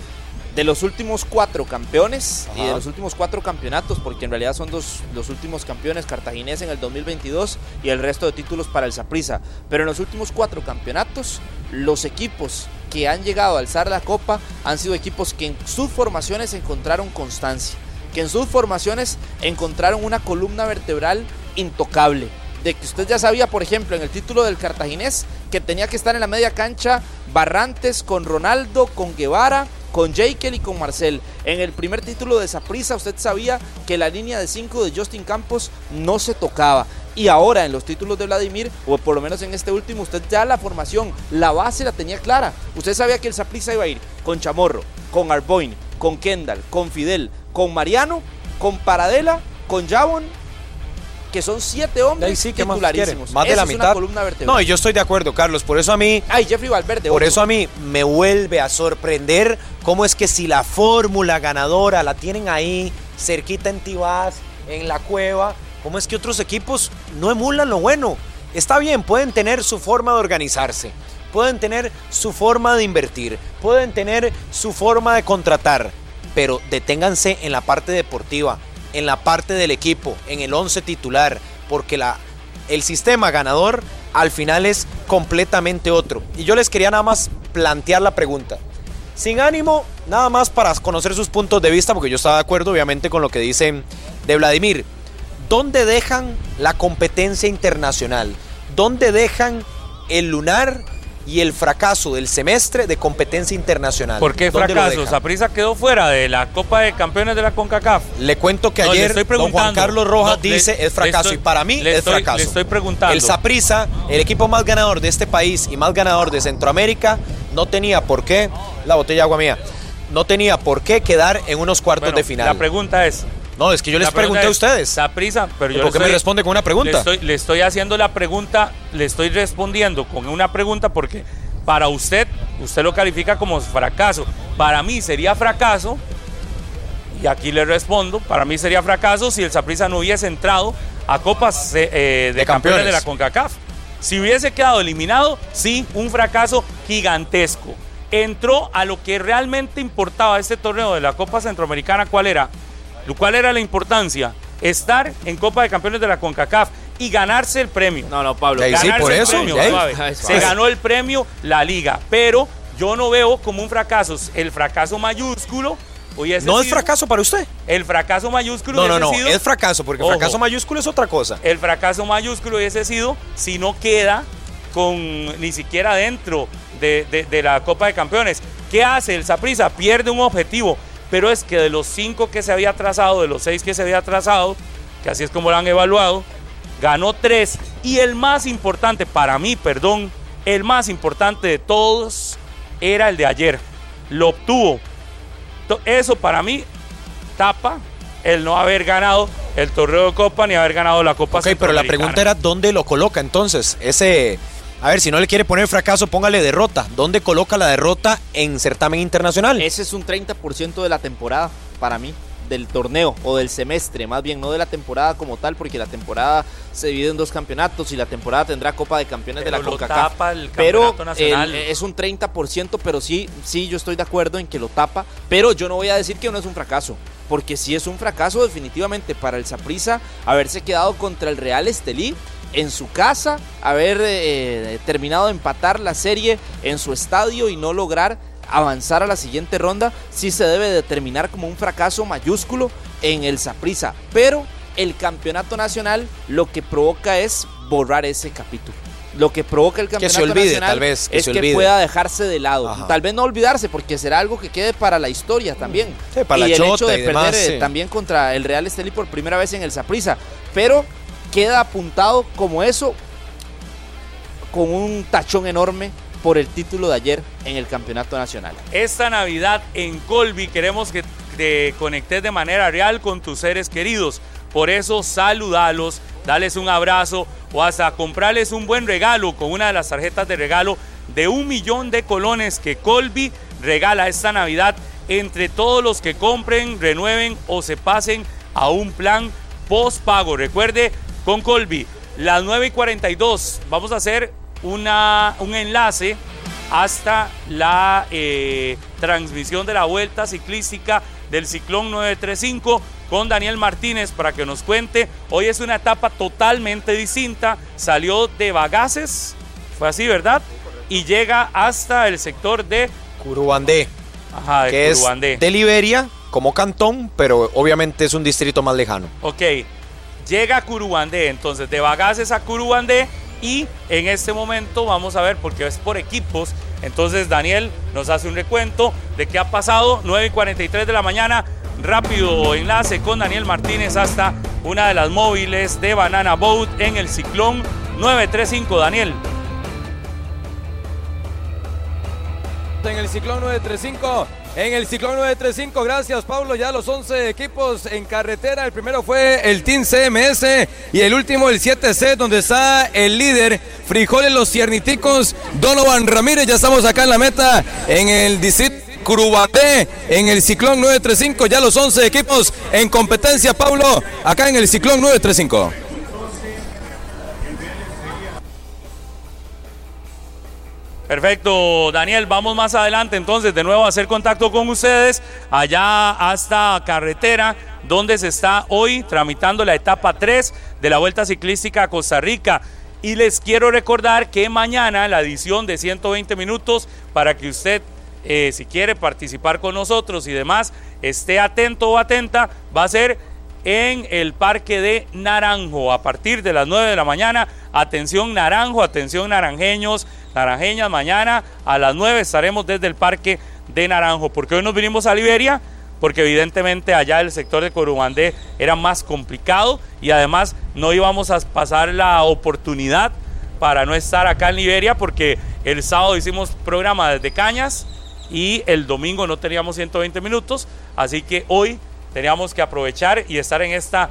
de los últimos cuatro campeones y de los últimos cuatro campeonatos, porque en realidad son dos, los últimos campeones cartaginés en el 2022 y el resto de títulos para el Saprissa. Pero en los últimos cuatro campeonatos, los equipos que han llegado a alzar la copa han sido equipos que en sus formaciones encontraron constancia, que en sus formaciones encontraron una columna vertebral intocable. De que usted ya sabía, por ejemplo, en el título del cartaginés, que tenía que estar en la media cancha Barrantes con Ronaldo, con Guevara, con Jekyll y con Marcel. En el primer título de Saprisa usted sabía que la línea de 5 de Justin Campos no se tocaba. Y ahora en los títulos de Vladimir, o por lo menos en este último, usted ya la formación, la base la tenía clara. Usted sabía que el Saprisa iba a ir con Chamorro, con Arboin, con Kendall, con Fidel, con Mariano, con Paradela, con Javon que son siete hombres sí, titularísimos. Más, de la mitad. no, y yo estoy de acuerdo, Carlos. Por eso a mí. Ay, Jeffrey Valverde. Por eso a mí me vuelve a sorprender cómo es que si la fórmula ganadora la tienen ahí, cerquita en Tibás, en la cueva, cómo es que otros equipos no emulan lo bueno. Está bien, pueden tener su forma de organizarse, pueden tener su forma de invertir, pueden tener su forma de contratar, pero deténganse en la parte deportiva en la parte del equipo, en el 11 titular, porque la, el sistema ganador al final es completamente otro. Y yo les quería nada más plantear la pregunta. Sin ánimo, nada más para conocer sus puntos de vista, porque yo estaba de acuerdo obviamente con lo que dicen de Vladimir. ¿Dónde dejan la competencia internacional? ¿Dónde dejan el lunar y el fracaso del semestre de competencia internacional. ¿Por qué fracaso? Saprisa quedó fuera de la Copa de Campeones de la CONCACAF. Le cuento que ayer don Juan Carlos Rojas dice es fracaso y para mí es fracaso. Le estoy preguntando. El Saprisa, el equipo más ganador de este país y más ganador de Centroamérica, no tenía por qué, la botella agua mía, no tenía por qué quedar en unos cuartos de final. La pregunta es, no, es que yo les pregunté a ustedes. Saprisa, pero yo ¿Por qué me responde con una pregunta? le estoy haciendo la pregunta, le estoy respondiendo con una pregunta porque para usted, usted lo califica como fracaso. Para mí sería fracaso, y aquí le respondo, para mí sería fracaso si el Saprissa no hubiese entrado a copas eh, eh, de, campeones. de la CONCACAF. Si hubiese quedado eliminado, sí, un fracaso gigantesco. Entró a lo que realmente importaba este torneo de la Copa Centroamericana, ¿cuál era? ¿Cuál era la importancia? Estar en Copa de Campeones de la CONCACAF y ganarse el premio. No, no, Pablo. Sí, por eso. Se ganó el premio la liga, pero yo no veo como un fracaso. El fracaso mayúsculo no es fracaso para usted. El fracaso mayúsculo no, no, no, es fracaso, porque el fracaso mayúsculo es otra cosa. El fracaso mayúsculo hubiese sido si no queda con ni siquiera dentro de, de la Copa de Campeones. ¿Qué hace el Saprisa? Pierde un objetivo, pero es que de los cinco que se había trazado, de los seis que se había trazado, que así es como lo han evaluado, ganó tres y el más importante para mí, perdón, el más importante de todos era el de ayer. Lo obtuvo. Eso para mí tapa el no haber ganado el torneo de Copa ni haber ganado la Copa Ok, pero la pregunta era dónde lo coloca entonces. Ese, a ver, si no le quiere poner fracaso, póngale derrota. ¿Dónde coloca la derrota en certamen internacional? Ese es un 30% de la temporada para mí del torneo o del semestre, más bien no de la temporada como tal, porque la temporada se divide en dos campeonatos y la temporada tendrá Copa de Campeones de la CONCACAF. pero es un 30%, pero sí, sí, yo estoy de acuerdo en que lo tapa, pero yo no voy a decir que no es un fracaso, porque sí es un fracaso definitivamente para el Saprissa haberse quedado contra el Real Estelí en su casa, haber eh, terminado de empatar la serie en su estadio y no lograr avanzar a la siguiente ronda, sí se debe determinar como un fracaso mayúsculo en el Saprisa. Pero el campeonato nacional lo que provoca es borrar ese capítulo. lo que provoca el campeonato se olvide, nacional tal vez, que es se que pueda dejarse de lado. Ajá. Tal vez no olvidarse, porque será algo que quede para la historia también. Sí, para la y el hecho de perder demás, eh, sí. también contra el Real Estelí por primera vez en el Saprissa. Pero queda apuntado como eso con un tachón enorme por el título de ayer en el campeonato nacional. Esta Navidad en Colby queremos que te conectes de manera real con tus seres queridos. Por eso saludalos, dales un abrazo o hasta comprarles un buen regalo con una de las tarjetas de regalo de un millón de colones que Colby regala esta Navidad entre todos los que compren, renueven o se pasen a un plan postpago. Recuerde, con Colby, las 9 y 42 vamos a hacer una, un enlace hasta la eh, transmisión de la vuelta ciclística del Ciclón 935 con Daniel Martínez para que nos cuente. Hoy es una etapa totalmente distinta. Salió de Bagaces, fue así, ¿verdad? Y llega hasta el sector de, Curubandé, ajá, de que es Curubandé. de Liberia como cantón, pero obviamente es un distrito más lejano. Ok, llega a Curubandé, entonces de Bagaces a Curubandé y en este momento vamos a ver, porque es por equipos, entonces Daniel nos hace un recuento de qué ha pasado, 9 y 43 de la mañana, rápido enlace con Daniel Martínez hasta una de las móviles de Banana Boat en el Ciclón. 935, Daniel. en el Ciclón 935. En el Ciclón 935, gracias Pablo, ya los 11 equipos en carretera. El primero fue el Team CMS y el último el 7C, donde está el líder Frijoles Los Cierniticos, Donovan Ramírez. Ya estamos acá en la meta en el distrito. Curubandé en el Ciclón 935, ya los 11 equipos en competencia, Pablo, acá en el Ciclón 935. Perfecto, Daniel, vamos más adelante entonces de nuevo a hacer contacto con ustedes allá hasta carretera donde se está hoy tramitando la etapa 3 de la Vuelta Ciclística a Costa Rica. Y les quiero recordar que mañana la edición de 120 minutos para que usted, eh, si quiere participar con nosotros y demás, esté atento o atenta, va a ser en el Parque de Naranjo a partir de las 9 de la mañana. Atención Naranjo, atención naranjeños, naranjeñas, mañana a las 9 estaremos desde el Parque de Naranjo. porque hoy nos vinimos a Liberia? Porque evidentemente allá el sector de Corubandé era más complicado y además no íbamos a pasar la oportunidad para no estar acá en Liberia porque el sábado hicimos programa desde Cañas y el domingo no teníamos 120 minutos, así que hoy teníamos que aprovechar y estar en esta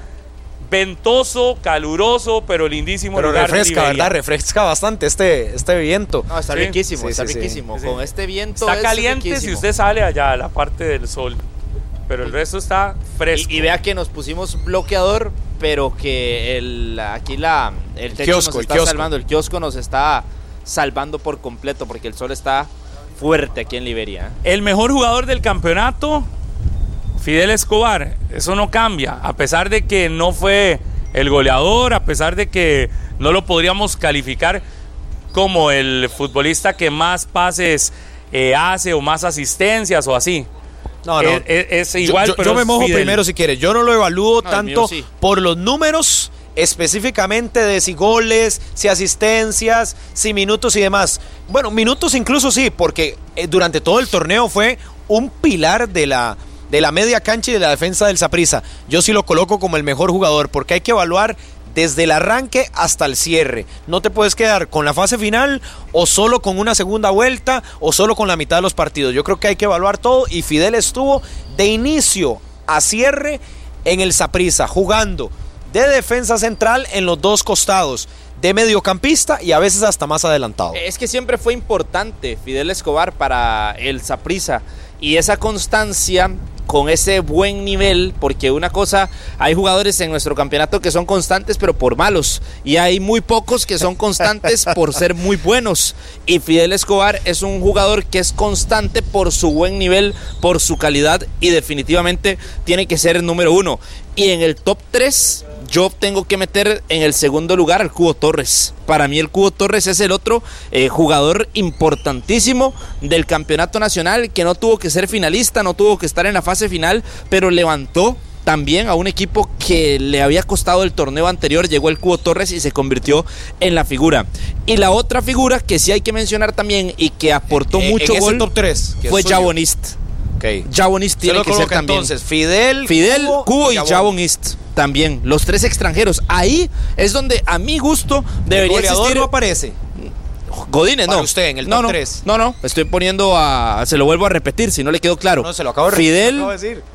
ventoso, caluroso, pero lindísimo Pero lugar refresca, Liberia. ¿verdad? Refresca bastante este, este viento. No, está Sí, riquísimo, sí, está sí, riquísimo. Sí. Con este viento Está es caliente si riquísimo. usted sale allá a la parte del sol, pero el resto está fresco. Y, y vea que nos pusimos bloqueador, pero que el, aquí la, el techo kiosco, nos el está kiosco. salvando, el kiosco nos está salvando por completo porque el sol está fuerte aquí en Liberia. ¿eh? El mejor jugador del campeonato, Fidel Escobar. Eso no cambia. A pesar de que no fue el goleador, a pesar de que no lo podríamos calificar como el futbolista que más pases eh, hace o más asistencias o así. No, no. Es, es- es Yo- igual, yo, pero yo me mojo Fidel. primero si quieres. Yo no lo evalúo No, tanto sí. por los números específicamente de si goles, si asistencias, si minutos y demás. Bueno, minutos incluso sí, porque eh, durante todo el torneo fue un pilar de la, de la media cancha y de la defensa del Saprissa. Yo sí lo coloco como el mejor jugador, porque hay que evaluar desde el arranque hasta el cierre. No te puedes quedar con la fase final o solo con una segunda vuelta o solo con la mitad de los partidos. Yo creo que hay que evaluar todo y Fidel estuvo de inicio a cierre en el Saprissa, jugando de defensa central en los dos costados, de mediocampista y a veces hasta más adelantado. Es que siempre fue importante Fidel Escobar para el Saprissa y esa constancia con ese buen nivel, porque una cosa, hay jugadores en nuestro campeonato que son constantes pero por malos y hay muy pocos que son constantes por ser muy buenos y Fidel Escobar es un jugador que es constante por su buen nivel, por su calidad y definitivamente tiene que ser el número uno. Y en el top 3 yo tengo que meter en el segundo lugar al Cubo Torres. Para mí el Cubo Torres es el otro eh, jugador importantísimo del campeonato nacional que no tuvo que ser finalista, no tuvo que estar en la fase final, pero levantó también a un equipo que le había costado el torneo anterior, llegó el Cubo Torres y se convirtió en la figura. Y la otra figura que sí hay que mencionar también y que aportó En- mucho en ese gol top tres, que es fue suyo. Ok. East tiene que ser también. entonces Fidel, Fidel, Cubo, y. Javon East también, los tres extranjeros. Ahí es donde a mi gusto El debería goleador existir no aparece. Godínez, Para no. usted, en el no, top no, tres. No, no, estoy poniendo a. Se lo vuelvo a repetir si no le quedó claro. No, se lo acabo de- Fidel.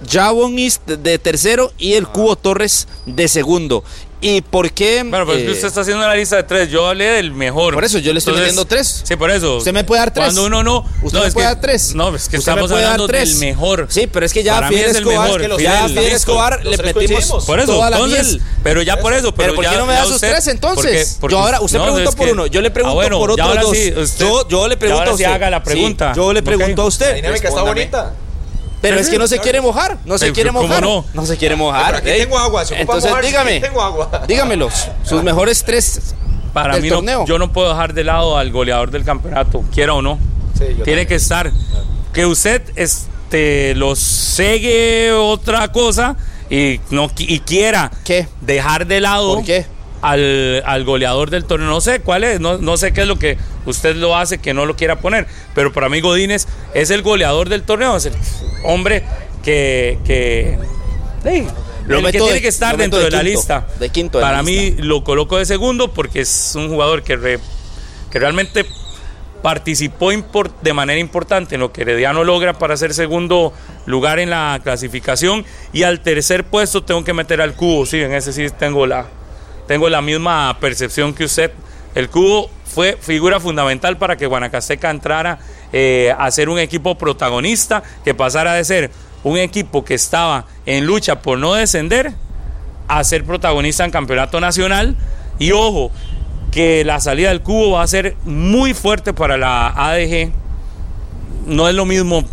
Javon East de, de tercero y el Cubo Torres de segundo. ¿Y por qué? Bueno, pero es que eh, usted está haciendo una lista de tres. Yo hablé del mejor. Por eso, yo le estoy metiendo tres. Sí, por eso. Usted me puede dar tres. Cuando uno no. ¿Usted no, me es puede que- dar tres? No, es que Usted me estamos dar hablando tres. del mejor. Sí, pero es que ya Para mí Fidel es el Escobar, mejor, que los- Fidel, ya Fidel listo. Escobar Los le metimos. Por eso, toda la entonces, miel. pero ya por eso. Pero ¿por qué no me da sus tres entonces? porque- porque- yo ahora, usted no, preguntó por que- uno, yo le Ah, pregunto bueno, por ahora dos. sí, usted- yo, yo le pregunto a usted. haga la pregunta. yo le pregunto a La usted. dinámica está bonita. Pero es que no se quiere mojar, no se quiere ¿cómo mojar. no? No se quiere mojar. pero aquí ey. tengo agua, se Entonces mojarse, dígame, aquí tengo agua. dígamelos, sus mejores tres Para del mí torneo. no, yo no puedo dejar de lado al goleador del campeonato, quiera o no. Sí, yo Tiene también. que estar. Que usted este, lo segue otra cosa y, no, y quiera ¿Qué? dejar de lado ¿Por qué? Al, al goleador del torneo. No sé cuál es, no, no sé qué es lo que usted lo hace que no lo quiera poner. Pero para mí Godínez es el goleador del torneo, es el hombre que... que el que tiene de- que estar dentro de, de la quinto, lista. de quinto de la Para mí lista. lo coloco de segundo porque es un jugador que, re- que realmente participó de manera importante en lo que Herediano logra para ser segundo lugar en la clasificación y al tercer puesto tengo que meter al cubo, sí, en ese sí tengo la, tengo la misma percepción que usted. El cubo fue figura fundamental para que Guanacasteca entrara eh, a ser un equipo protagonista, que pasara de ser un equipo que estaba en lucha por no descender a ser protagonista en campeonato nacional. Y ojo, que la salida del cubo va a ser muy fuerte para la ADG. No es lo mismo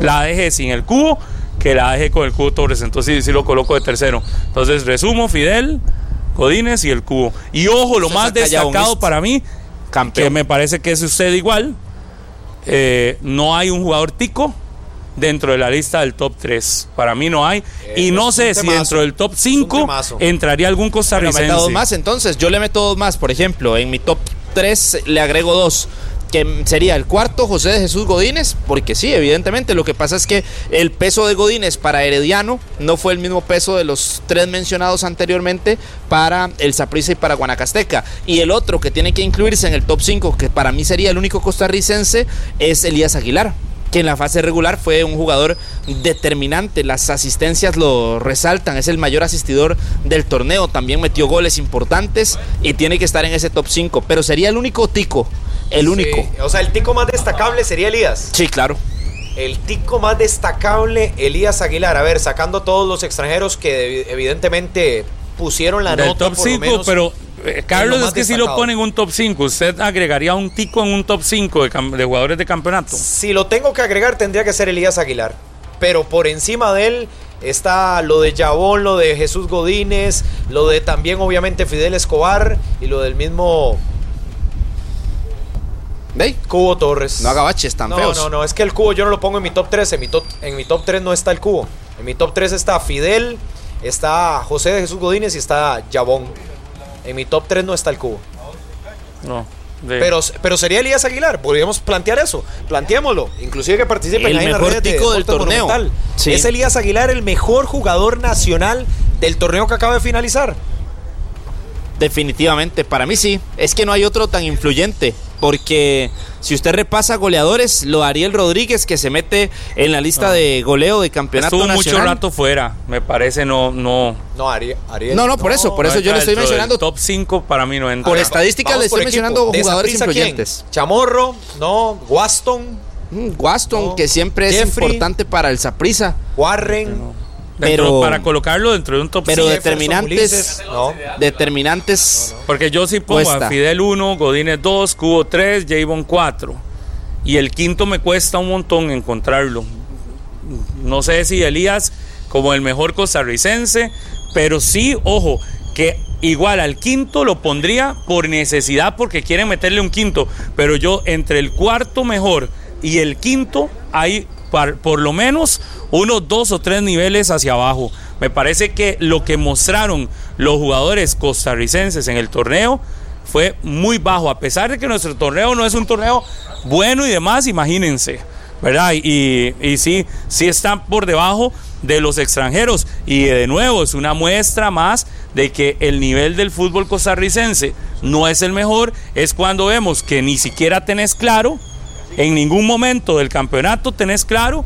la ADG sin el cubo que la ADG con el cubo Torres. Entonces sí, sí lo coloco de tercero. Entonces resumo, Fidel, Godínez y el cubo. Y ojo, lo más destacado para mí, que me parece que es usted igual, eh, no hay un jugador tico dentro de la lista del top 3. Para mí no hay. y Eh, no es sé si dentro del top un 5 temazo. entraría algún costarricense. dos más entonces. Yo le meto dos más. Por ejemplo, en mi top 3 le agrego dos. Que sería el cuarto, José de Jesús Godínez. Porque sí, evidentemente. Lo que pasa es que el peso de Godínez para Herediano no fue el mismo peso de los tres mencionados anteriormente para el Saprissa y para Guanacasteca. Y el otro que tiene que incluirse en el top 5, que para mí sería el único costarricense, es Elías Aguilar que en la fase regular fue un jugador determinante. Las asistencias lo resaltan, es el mayor asistidor del torneo. También metió goles importantes y tiene que estar en ese top 5. Pero sería el único tico, el único. Sí, O sea, el tico más destacable sería Elías. Sí, claro. El tico más destacable, Elías Aguilar. A ver, sacando todos los extranjeros que evi- evidentemente pusieron la del nota top por lo 5, menos. pero eh, Carlos es que si lo pone en un top 5, usted agregaría un tico en un top 5 de, de jugadores de campeonato. Si lo tengo que agregar, tendría que ser Elías Aguilar. Pero por encima de él está lo de Yabón, lo de Jesús Godínez, lo de también obviamente Fidel Escobar y lo del mismo ¿Ve? Cubo Torres. No haga baches tan no, feos. No, no, es que el cubo yo no lo pongo en mi top 3. En mi top, en mi top 3 no está el cubo. En mi top 3 está Fidel, está José de Jesús Godínez y está Yabón. En mi top 3 no está el cubo. No. de- Pero, pero sería Elías Aguilar, podríamos plantear eso, planteémoslo, inclusive que participen El en mejor redes de tico del Deportes torneo. Sí. Es Elías Aguilar el mejor jugador nacional del torneo que acaba de finalizar. Definitivamente, para mí sí. Es que no hay otro tan influyente. Porque si usted repasa goleadores, lo Ariel Rodríguez, que se mete en la lista de goleo de campeonato Estuvo nacional. mucho rato fuera, me parece no no No, Ari- Ariel. No, no, por eso, por eso yo le estoy mencionando top 5 para mí no entra. Por estadísticas le estoy equipo. mencionando ¿De jugadores quién? influyentes. Chamorro, no, Waston, Mm, Waston, No. que siempre es importante para el Saprisa. Warren, Dentro- pero- para colocarlo dentro de un top pero 5. de- determinantes- Ulises, no. Determinantes. Porque yo sí pongo Cuesta. a Fidel 1, Godínez 2, Cubo 3, Javon 4. Y el quinto me cuesta un montón encontrarlo. No sé si Elías como el mejor costarricense, pero sí, ojo, que igual al quinto lo pondría por necesidad porque quieren meterle un quinto. Pero yo entre el cuarto mejor y el quinto hay por, lo menos unos dos o tres niveles hacia abajo. Me parece que lo que mostraron los jugadores costarricenses en el torneo fue muy bajo, a pesar de que nuestro torneo no es un torneo bueno y demás, imagínense, ¿verdad? Y, y sí, sí están por debajo de los extranjeros. Y de nuevo, es una muestra más de que el nivel del fútbol costarricense no es el mejor, es cuando vemos que ni siquiera tenés claro, en ningún momento del campeonato tenés claro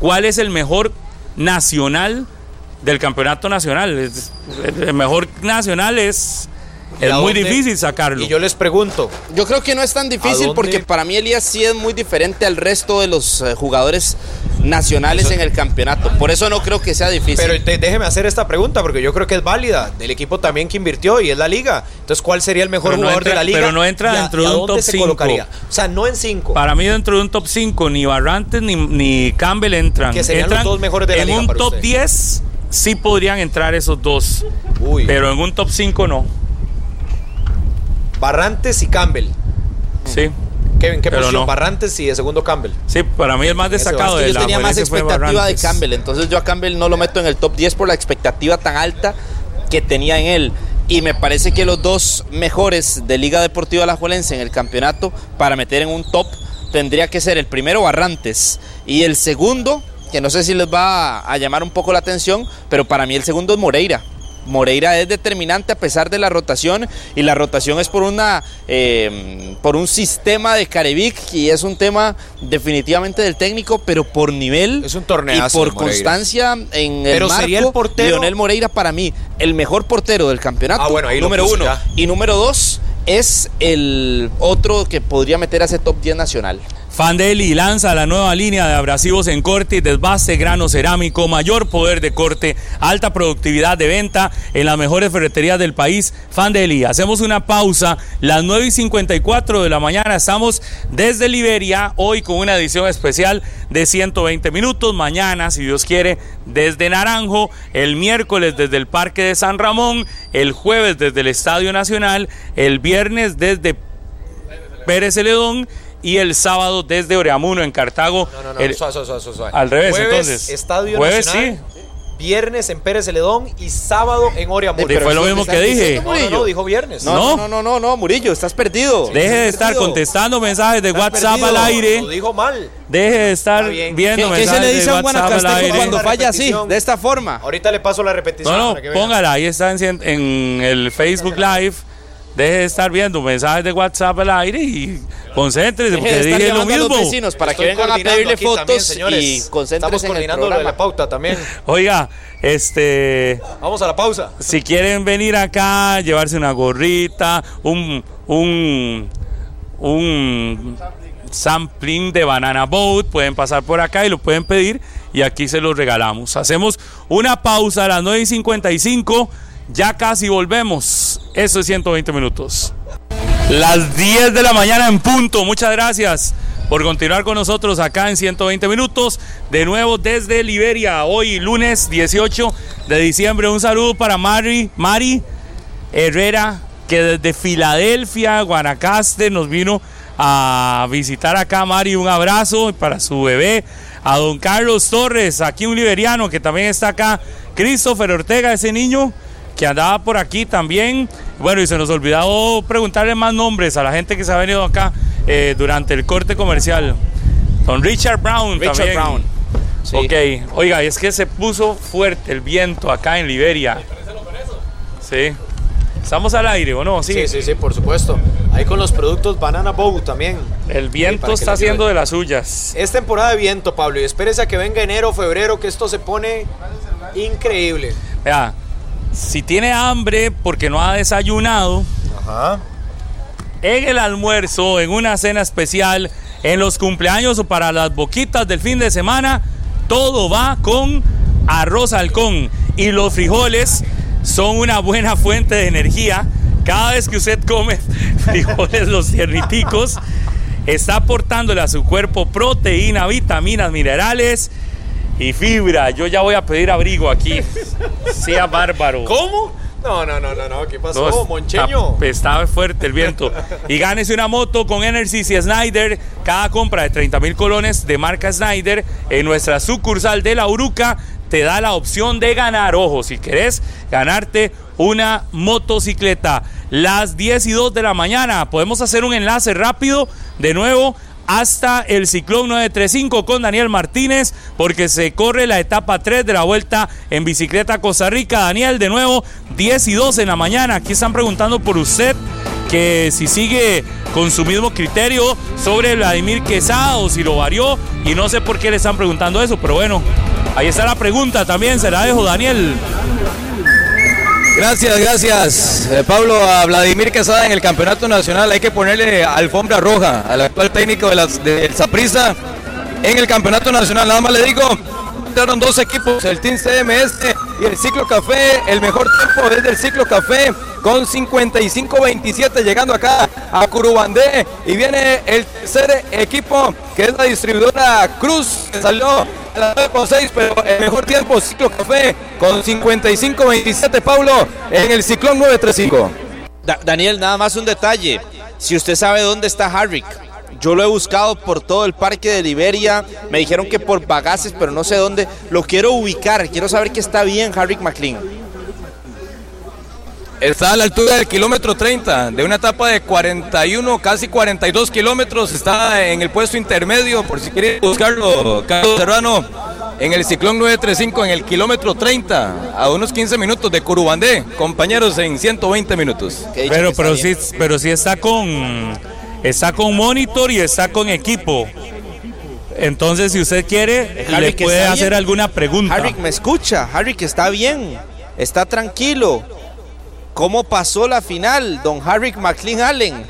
cuál es el mejor nacional del campeonato nacional. El mejor nacional es es muy difícil sacarlo. Y yo les pregunto. Yo creo que no es tan difícil porque para mí Elías sí es muy diferente al resto de los eh, jugadores nacionales en el campeonato. Por eso no creo que sea difícil. Pero déjeme hacer esta pregunta porque yo creo que es válida. Del equipo también que invirtió y es la liga. Entonces, ¿cuál sería el mejor jugador de la liga? Pero no entra dentro de un top 5. O sea, no en 5. Para mí, dentro de un top 5, ni Barrantes ni, ni Campbell entran. Que serían los dos mejores de la en liga. En un top 10 sí podrían entrar esos dos. Uy. Pero en un top 5 no. Barrantes y Campbell. Sí. Kevin, ¿qué posición? Barrantes y de segundo Campbell. Sí, para mí el más destacado de Yo tenía más expectativa de Campbell, entonces yo a Campbell no lo meto en el top 10 por la expectativa tan alta que tenía en él. Y me parece que los dos mejores de Liga Deportiva Alajuelense en el campeonato para meter en un top tendría que ser el primero Barrantes y el segundo, que no sé si les va a llamar un poco la atención, pero para mí el segundo es Moreira. Moreira es determinante a pesar de la rotación y la rotación es por una eh, por un sistema de Carevic y es un tema definitivamente del técnico pero por nivel es un torneo y por constancia en el marco sería el portero Lionel Moreira para mí el mejor portero del campeonato ah, bueno, ahí número uno. ya. y número dos es el otro que podría meter a ese top 10 nacional Fandeli lanza la nueva línea de abrasivos en corte y desbaste grano cerámico, mayor poder de corte, alta productividad de venta en las mejores ferreterías del país. Fandeli, hacemos una pausa, las 9 y 54 de la mañana, estamos desde Liberia, hoy con una edición especial de 120 minutos, mañana, si Dios quiere, desde Naranjo, el miércoles desde el Parque de San Ramón, el jueves desde el Estadio Nacional, el viernes desde Pérez Celedón y el sábado desde Oreamuno en Cartago. No, no, no, el, suave, suave, suave. Al revés, Jueves, entonces. Estadio Jueves, Nacional. sí. Viernes en Pérez Celedón y sábado en Oreamuno. Pero fue lo mismo que dije. No, no, no, dijo viernes. No, no, no, no, no, no, Murillo, estás perdido. Deje de estar perdido. contestando mensajes de Estás WhatsApp perdido. al aire. Lo dijo mal. Deje de estar viendo ¿Qué, qué mensajes se le dice de a un WhatsApp al guanacasteco aire. cuando La falla así, de esta forma? Ahorita le paso la repetición. No, no, para que vea. póngala, ahí está en, en el Facebook Live. Deje de estar viendo mensajes de WhatsApp al aire y concéntrese, Deje de porque estar dije lo llamando a los mismo. vecinos para que vengan a coordinando pedirle también, fotos señores. y Estamos concéntrense en el coordinando la pauta también. Oiga, este. Vamos a la pausa. Si quieren venir acá, llevarse una gorrita, un, un, un sampling de Banana Boat, pueden pasar por acá y lo pueden pedir y aquí se los regalamos. Hacemos una pausa a las 9 y 55, ya casi volvemos. Eso es 120 minutos. Las 10 de la mañana en punto, muchas gracias por continuar con nosotros acá en 120 minutos. De nuevo desde Liberia, hoy lunes 18 de diciembre. Un saludo para Mari, Herrera, que desde Filadelfia, Guanacaste, nos vino a visitar acá. Mari, un abrazo para su bebé. A don Carlos Torres, aquí un liberiano que también está acá. Christopher Ortega, ese niño que andaba por aquí también. Bueno, y se nos olvidó preguntarle más nombres a la gente que se ha venido acá eh, durante el corte comercial. Don Richard Brown Richard también. Brown. Sí. Ok, oiga, es que se puso fuerte el viento acá en Liberia. Sí. ¿Estamos al aire o no? Sí. Sí, sí, sí, por supuesto. Ahí con los productos Banana Boat también. El Sí, viento que está haciendo de las suyas. Es temporada de viento, Pablo, y espérese a que venga enero, febrero, que esto se pone increíble. Vea, si tiene hambre porque no ha desayunado, Ajá. en el almuerzo, en una cena especial, en los cumpleaños o para las boquitas del fin de semana, todo va con arroz halcón. Y los frijoles son una buena fuente de energía. Cada vez que usted come frijoles, los tierniticos, está aportándole a su cuerpo proteína, vitaminas, minerales y fibra. Yo ya voy a pedir abrigo aquí. Sea bárbaro. ¿Cómo? No, no, no, no, no. ¿Qué pasó, Moncheño? Está fuerte el viento. Y gánese una moto con Energy y Snyder. Cada compra de 30 mil colones de marca Snyder en nuestra sucursal de La Uruca te da la opción de ganar. Ojo, si querés ganarte una motocicleta. Las 10 y 2 de la mañana. Podemos hacer un enlace rápido de nuevo hasta el Ciclón 935 con Daniel Martínez porque se corre la etapa 3 de la vuelta en bicicleta Costa Rica. Daniel, de nuevo, 10 y 2 en la mañana. Aquí están preguntando por usted que si sigue con su mismo criterio sobre Vladimir Quesada o si lo varió y no sé por qué le están preguntando eso, pero bueno, ahí está la pregunta también, se la dejo Daniel. Gracias, gracias. Eh, Pablo, a Vladimir Quesada en el campeonato nacional hay que ponerle alfombra roja al actual técnico de las de Saprissa en el campeonato nacional. Nada más le digo, entraron dos equipos, el Team CMS y el Ciclo Café. El mejor tiempo es del Ciclo Café con 55-27 llegando acá a Curubandé. Y viene el tercer equipo que es la distribuidora Cruz que salió a las 9.6, pero el mejor tiempo Ciclo Café con 55-27 Paulo en el Ciclón 935. Da- Daniel, nada más un detalle. Si usted sabe dónde está Harrick, yo lo he buscado por todo el parque de Liberia. Me dijeron que por Bagaces, pero no sé dónde. Lo quiero ubicar. Quiero saber que está bien Harrick McLean. Está a la altura del kilómetro 30, de una etapa de 41, casi 42 kilómetros. Está en el puesto intermedio, por si quiere buscarlo, Carlos Serrano, en el ciclón 935, en el kilómetro 30, a unos 15 minutos de Curubandé. Compañeros, en 120 minutos. Que Pero, que pero está sí, pero sí está con está con monitor y está con equipo. Entonces, si usted quiere, le Harry, que puede hacer bien. alguna pregunta. Harrick me escucha. Harrick está bien. Está tranquilo. ¿Cómo pasó la final, don Harrick McLean Allen?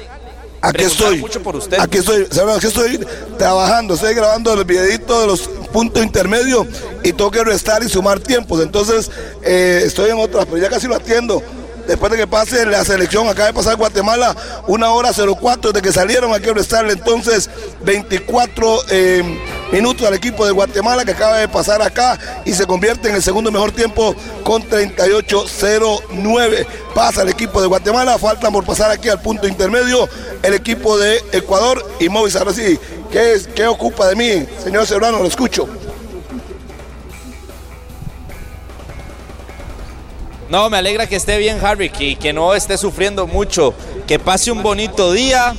Aquí estoy. mucho por usted. Aquí estoy. ¿sabes? Aquí estoy trabajando. Estoy grabando el videito de los puntos intermedios y tengo que restar y sumar tiempos. Entonces, eh, estoy en otras, pero ya casi lo atiendo. Después de que pase la selección, acaba de pasar Guatemala, una hora 04 de que salieron, hay que restarle entonces 24 eh, minutos al equipo de Guatemala que acaba de pasar acá y se convierte en el segundo mejor tiempo con 38-09. Pasa el equipo de Guatemala, faltan por pasar aquí al punto intermedio el equipo de Ecuador y Movistar. Ahora sí, ¿qué, es, ¿qué ocupa de mí, señor Serrano? Lo escucho. No, me alegra que esté bien Harrick y que no esté sufriendo mucho. Que pase un bonito día,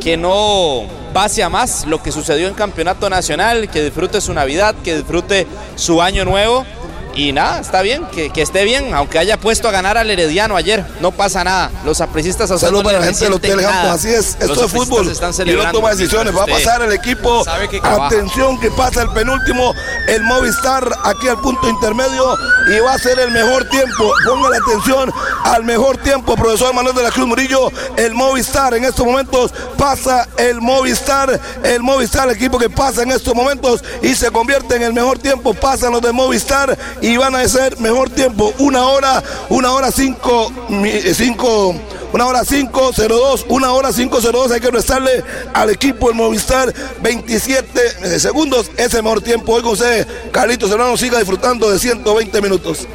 que no pase a más lo que sucedió en Campeonato Nacional, que disfrute su Navidad, que disfrute su año nuevo. Y nada, está bien, que, que esté bien, aunque haya puesto a ganar al Herediano ayer, no pasa nada. Los apricistas a Saludos para la gente del Hotel Campos. Así es, esto Los es fútbol. están Y no celebrando toma decisiones. Va a pasar el equipo. Que. Atención que pasa el penúltimo, el Movistar aquí al punto intermedio y va a ser el mejor tiempo. Ponga la atención al mejor tiempo, profesor Manuel de la Cruz Murillo. El Movistar en estos momentos pasa el Movistar, el Movistar, el equipo que pasa en estos momentos y se convierte en el mejor tiempo. Pasan los de Movistar y van a ser mejor tiempo. Una hora, una hora cinco, eh, cinco una hora 5.02, una hora 5.02 hay que restarle al equipo del Movistar 27 segundos, ese es el mejor tiempo. Hoy con usted, Carlitos Serrano, siga disfrutando de 120 minutos.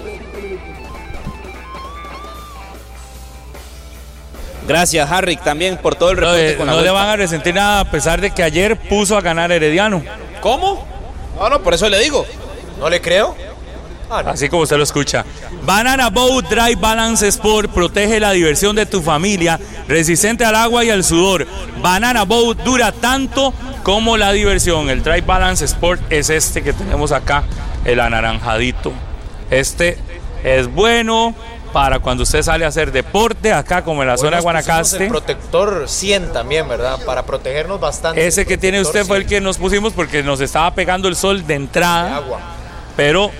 Gracias, Harrick, también por todo el No, reporte eh, con la no le van a resentir nada a pesar de que ayer puso a ganar Herediano. ¿Cómo? No, no, por eso le digo. ¿No le creo? Así como usted lo escucha. Banana Boat Dry Balance Sport protege la diversión de tu familia, resistente al agua y al sudor. Banana Boat dura tanto como la diversión. El Dry Balance Sport es este que tenemos acá, el anaranjadito. Este es bueno para cuando usted sale a hacer deporte, acá como en la zona de Guanacaste. El protector 100 también, ¿verdad? Para protegernos bastante. Ese que tiene usted fue el que nos pusimos porque nos estaba pegando el sol de entrada. agua. pero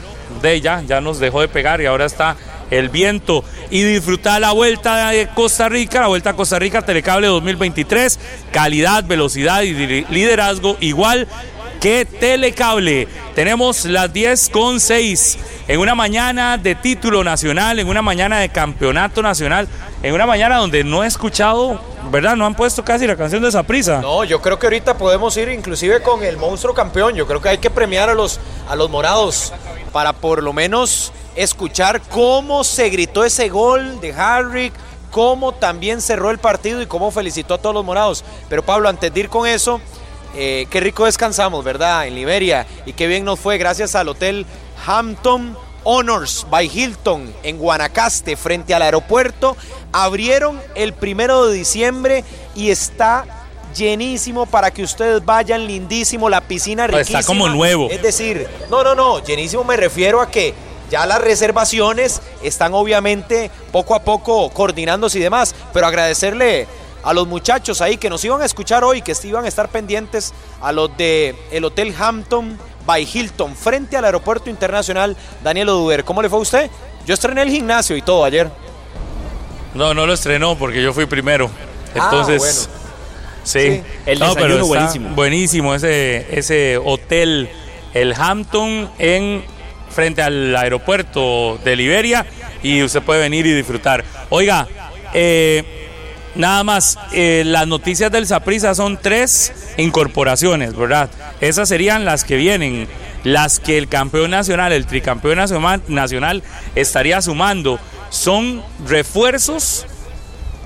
de ya, ya nos dejó de pegar y ahora está el viento. Y disfrutar la vuelta de Costa Rica, la vuelta a Costa Rica Telecable 2023, calidad, velocidad y li- liderazgo igual que Telecable. Tenemos las 10 con 6 en una mañana de título nacional, en una mañana de campeonato nacional, en una mañana donde no he escuchado, ¿verdad? No han puesto casi la canción de esa prisa. No, yo creo que ahorita podemos ir inclusive con el monstruo campeón. Yo creo que hay que premiar a los, a los morados para por lo menos escuchar cómo se gritó ese gol de Harry, cómo también cerró el partido y cómo felicitó a todos los morados. Pero Pablo, antes de ir con eso, eh, qué rico descansamos, ¿verdad? En Liberia. Y qué bien nos fue gracias al Hotel Hampton Honors by Hilton en Guanacaste, frente al aeropuerto. Abrieron el primero de diciembre y está llenísimo para que ustedes vayan, lindísimo, la piscina riquísima. Está como nuevo. Es decir, no, no, no, llenísimo me refiero a que ya las reservaciones están obviamente poco a poco coordinándose y demás, pero agradecerle a los muchachos ahí que nos iban a escuchar hoy, que iban a estar pendientes a los de el Hotel Hampton by Hilton frente al Aeropuerto Internacional Daniel Oduber. ¿Cómo le fue a usted? Yo estrené el gimnasio y todo ayer. No, no lo estrenó porque yo fui primero. Ah, Entonces, sí. El No, pero desayuno está buenísimo. Buenísimo ese, ese hotel, el Hampton, en frente al aeropuerto de Liberia y usted puede venir y disfrutar. Oiga, eh, nada más, eh, las noticias del Saprissa son tres incorporaciones, ¿verdad? Esas serían las que vienen, las que el campeón nacional, el tricampeón nacional estaría sumando. Son refuerzos,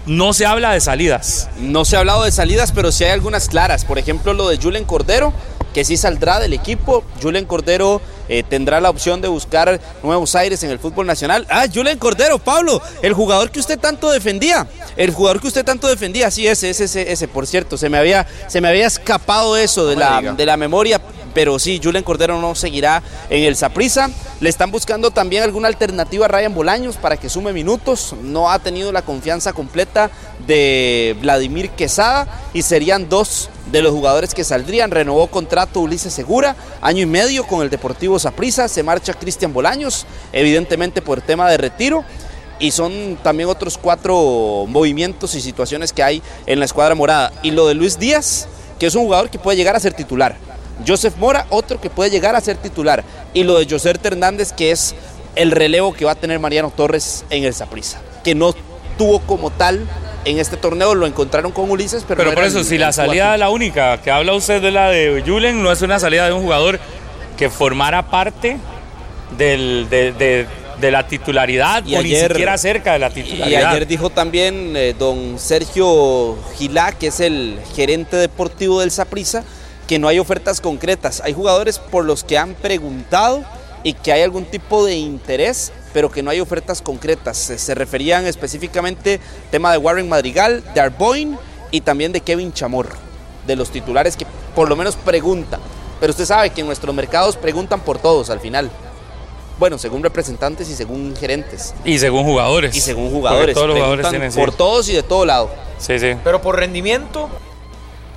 no se habla de salidas. No se ha hablado de salidas, pero sí hay algunas claras. Por ejemplo, lo de Julen Cordero, que sí saldrá del equipo. Julen Cordero eh, tendrá la opción de buscar nuevos aires en el fútbol nacional. Ah, Julen Cordero, Pablo, el jugador que usted tanto defendía. El jugador que usted tanto defendía, sí, ese, ese, ese, ese, por cierto. Se me había, se me había escapado eso de, No la, de la memoria. Pero sí, Julen Cordero no seguirá en el Saprissa. Le están buscando también alguna alternativa a Ryan Bolaños para que sume minutos. No ha tenido la confianza completa de Vladimir Quesada y serían dos de los jugadores que saldrían. Renovó contrato Ulises Segura, año y medio con el Deportivo Saprissa. Se marcha Cristian Bolaños, evidentemente por tema de retiro. Y son también otros cuatro movimientos y situaciones que hay en la escuadra morada. Y lo de Luis Díaz, que es un jugador que puede llegar a ser titular. Joseph Mora, otro que puede llegar a ser titular. Y lo de José Hernández, que es el relevo que va a tener Mariano Torres en el Saprissa. Que no tuvo como tal en este torneo, lo encontraron con Ulises, pero, Pero no por eso, el- si el la salida la única que habla usted de la de Julen, no es una salida de un jugador que formara parte del- de, de- de la titularidad Y o ayer- ni siquiera cerca de la Y titularidad. ayer dijo también eh, don Sergio Gilá, que es el gerente deportivo del Saprissa, que no hay ofertas concretas. Hay jugadores por los que han preguntado y que hay algún tipo de interés, pero que no hay ofertas concretas. Se, se referían específicamente tema de Warren Madrigal, de Arboin y también de Kevin Chamorro, de los titulares que por lo menos preguntan. Pero usted sabe que en nuestros mercados preguntan por todos al final. Bueno, según representantes y según gerentes. Y según jugadores. Y según Porque jugadores. Todos los jugadores preguntan tienen por todos y de todo lado. Sí, sí. Pero por rendimiento,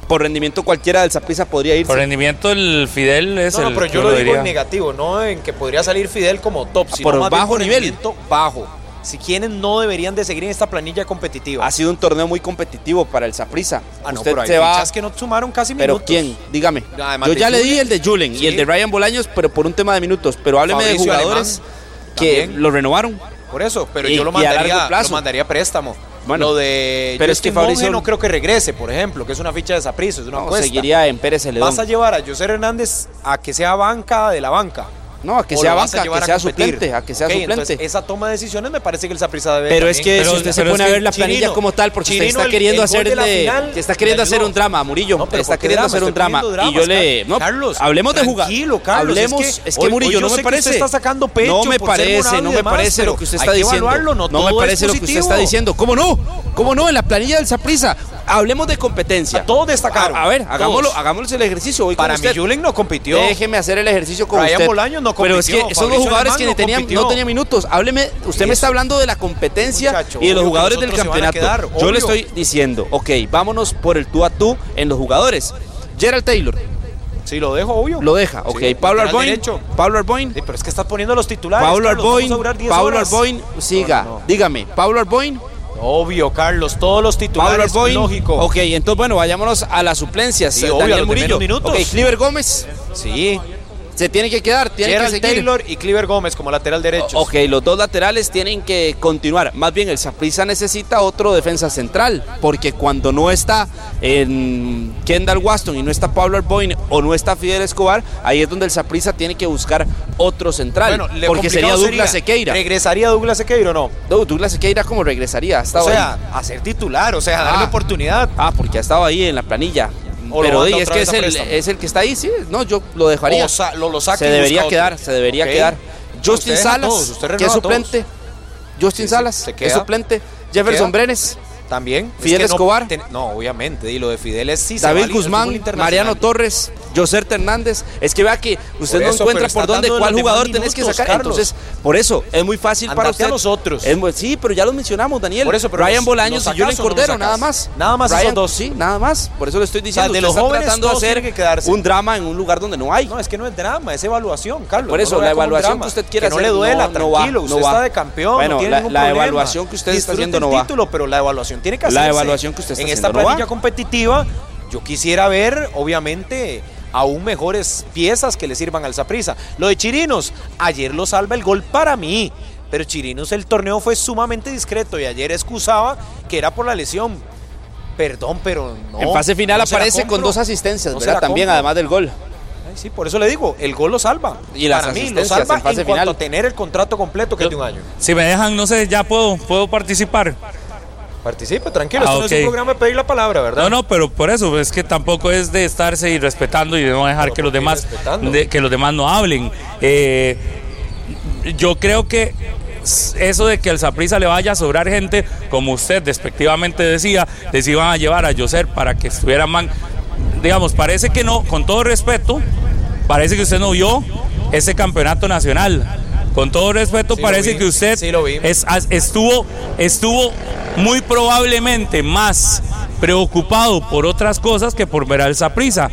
Por rendimiento cualquiera del Saprissa podría irse. Por rendimiento el Fidel es no, no, pero yo lo digo diría. en negativo, no en que podría salir Fidel como top, sino Por más bien bajo nivel. rendimiento bajo. Si quienes no deberían de seguir en esta planilla competitiva. Ha sido un torneo muy competitivo para el Saprissa. Ah, no, Usted pero hay se va. fichas que no sumaron casi Pero minutos. quién, dígame. Además Yo ya le di el de Julen Sí. y el de Ryan Bolaños, pero por un tema de minutos. Pero hábleme de jugadores Alemán, que también. lo renovaron. Por eso, pero Y- yo lo y a largo mandaría, plazo. lo mandaría a préstamo. Bueno, lo de pero es que Monge Fabricio- no creo que regrese, por ejemplo, que es una ficha de Saprissa, es una No, apuesta. seguiría en Pérez Celedón. ¿Vas a llevar a José Hernández a que sea banca de la banca? No, a que ¿O sea a banca, a que sea suplente, a que sea suplente. entonces, esa toma de decisiones me parece que el Saprissa debe Pero es que Pero- si usted se pone a ver la planilla Chirino, como tal, porque Chirino, usted está queriendo el gol de la hacerle, final que está queriendo hacer un drama, Murillo, No, pero está ¿por qué queriendo drama? hacer un drama y yo le, no, Carlos, hablemos de jugar, tranquilo, Carlos, hablemos, es es que hoy- Murillo hoy no me usted parece, está sacando pecho no me parece, no me parece lo que usted está diciendo, no me parece lo que usted está diciendo, ¿cómo no? ¿Cómo no? En la planilla del Saprissa, hablemos de competencia. A todos destacaron, A, a ver, hagámoslo, hagámoslo el ejercicio hoy con Para mí, usted. Julen no compitió. Déjeme hacer el ejercicio con Ryan usted. Bolaños no Pero es que son los jugadores que no tenían, compitió. no tenían minutos. Hábleme, usted me está hablando de la competencia Muchacho, y de los jugadores del campeonato. quedar, Yo le estoy diciendo, ok, vámonos por el tú a tú en los jugadores. Gerald Taylor, Sí, lo dejo, obvio. lo deja, ok. Sí, Pablo Arboin, derecho. Pablo Arboin, Sí, pero es que estás poniendo los titulares. Pablo Arboin, a durar 10 Pablo. Arboin, siga, No, no, no. dígame, Pablo Arboin, Obvio, Carlos, todos los Pablo titulares, Arboin, lógico. ok, entonces bueno, vayámonos a las suplencias. Sí, Eh, obvio, Daniel Murillo, minutos. ok, Cliver Gómez, Sí, Se tiene que quedar, tiene Gerald que seguir. Taylor y Cliver Gómez como lateral derecho. Ok, los dos laterales tienen que continuar. Más bien, el Saprissa necesita otro defensa central, porque cuando no está en Kendall Waston y no está Pablo Arboin o no está Fidel Escobar, ahí es donde el Saprissa tiene que buscar otro central, Bueno, le porque sería Douglas Sequeira. ¿Regresaría Douglas Sequeira o no? No, Douglas Sequeira como regresaría, ha O sea, ahí. a ser titular, o sea, darle Ah. oportunidad. Ah, porque ha estado ahí en la planilla. O Pero di, es que es el, es el que está ahí, sí. No, yo lo dejaría. O sa- lo- lo saca se y debería quedar, se debería quedar. Justin Salas, que es suplente. Justin Sí, Salas, se que es suplente. Jefferson. Brenes. También. Fidel Es que no Escobar. ten- No, obviamente. Y lo de Fidel es sí. se David Guzmán. Mariano Torres, Joser Hernández. Es que vea que usted Por no eso, encuentra por dónde, cuál los jugador tenés que minutos, sacar. Carlos. Entonces, por eso es muy fácil para Andate usted. a los otros. Es muy- sí, pero ya los mencionamos, Daniel. Por eso, pero Ryan los- Bolaños ¿los y Julian o los Cordero, nada más. Nada más esos Ryan, dos. Sí, nada más. Por eso le estoy diciendo. de usted los está jóvenes, tratando de hacer que quedarse. un drama en un lugar donde no hay. No, es que no es drama, es evaluación, Carlos. Por eso, lo la evaluación que usted quiere que no le duela, no, no va, tranquilo, no usted va. está de campeón, Bueno, no tiene la- ningún la problema. evaluación que usted está haciendo no va. título, pero la evaluación tiene que La hacerse. evaluación que usted está En esta haciendo no planilla va. competitiva, yo quisiera ver, obviamente, aún mejores piezas que le sirvan al Saprissa. Lo de Chirinos, ayer lo salva el gol para mí. Pero Chirinos el torneo fue sumamente discreto y ayer excusaba que era por la lesión. Perdón, pero no. en fase final no aparece con dos asistencias, No ¿verdad? También, además del gol. Sí, por eso le digo, el gol lo salva. Y las Para mí lo asistencias salva en fase en cuanto final. a tener el contrato completo que es de un año. Si me dejan, no sé, ya puedo, puedo participar. Participe, tranquilo, Ah, esto no es un programa de pedir la palabra, ¿verdad? No, no, pero por eso, es que tampoco es de estarse y respetando y de no dejar Pero que los ¿por qué demás de- que los demás no hablen. Eh, yo creo que eso de que al Saprissa le vaya a sobrar gente, como usted despectivamente decía, les iban a llevar a Yoser para que estuvieran man. Digamos, parece que no, con todo respeto, parece que usted no vio ese campeonato nacional. Con todo respeto, Sí parece vi, que usted sí es- estuvo, estuvo muy probablemente más preocupado por otras cosas que por ver al Saprissa.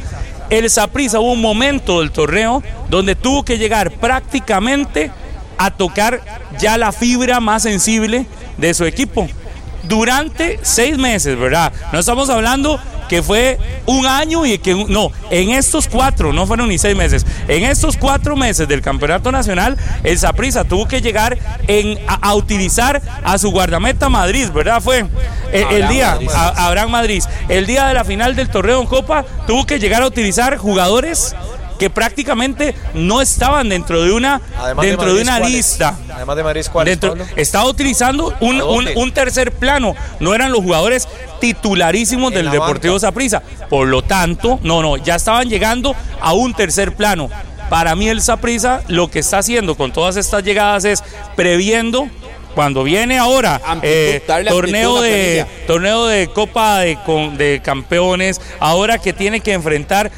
El Saprissa hubo un momento del torneo donde tuvo que llegar prácticamente a tocar ya la fibra más sensible de su equipo. Durante seis meses, ¿verdad? No estamos hablando que fue un año y que no, en estos cuatro, no fueron ni seis meses, en estos cuatro meses del campeonato nacional, el Saprissa tuvo que llegar en, a, a utilizar a su guardameta Madrid, ¿verdad? Fue eh, el, Abraham día, Abraham Madrid, el día de la final del torneo en Copa, tuvo que llegar a utilizar jugadores que prácticamente no estaban dentro de una, Además dentro de, una lista. Además de Madrid, ¿cuál es, Dentro- Pablo? estaba utilizando un, ¿A un- tercer plano, no eran los jugadores titularísimos En del Deportivo. Saprissa. Por lo tanto, no, no, ya estaban llegando a un tercer plano. Para mí el Saprissa lo que está haciendo con todas estas llegadas es previendo cuando viene ahora Amplitud, eh, torneo de torneo de Copa de, con- de Campeones, ahora que tiene que enfrentar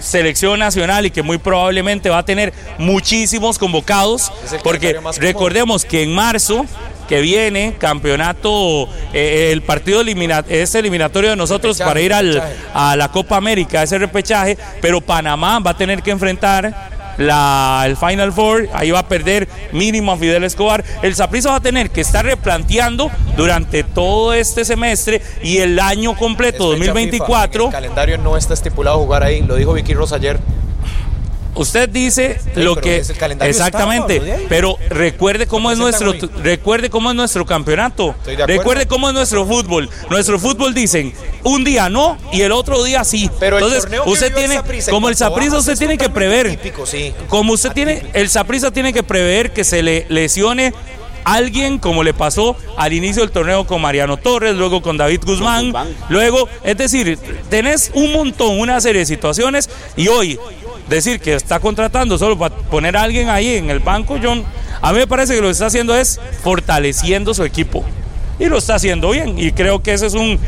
selección nacional y que muy probablemente va a tener muchísimos convocados, porque recordemos que en marzo que viene campeonato eh, el partido elimina, es eliminatorio de nosotros Repechaje, para ir al, a la Copa América, ese repechaje, pero Panamá va a tener que enfrentar la, el Final Four, ahí va a perder mínimo a Fidel Escobar. El Saprissa va a tener que estar replanteando durante todo este semestre y el año completo Es fecha FIFA. 2024. En el calendario no está estipulado jugar ahí, lo dijo Vicky Ross ayer. Usted dice lo que es el calendario está, exactamente, Pablo, pero recuerde cómo es nuestro recuerde cómo es nuestro campeonato. Recuerde cómo es nuestro fútbol. Nuestro fútbol dicen, un día no y el otro día sí. Pero el Entonces, usted tiene como el bajas usted tiene que prever. sí. Como usted tiene el Saprissa tiene que prever que se le lesione alguien como le pasó al inicio del torneo con Mariano Torres, luego con David Guzmán. luego, es decir, tenés un montón, una serie de situaciones y hoy decir que está contratando solo para poner a alguien ahí en el banco, John, a mí me parece que lo que está haciendo es fortaleciendo su equipo. Y lo está haciendo bien y creo que ese es un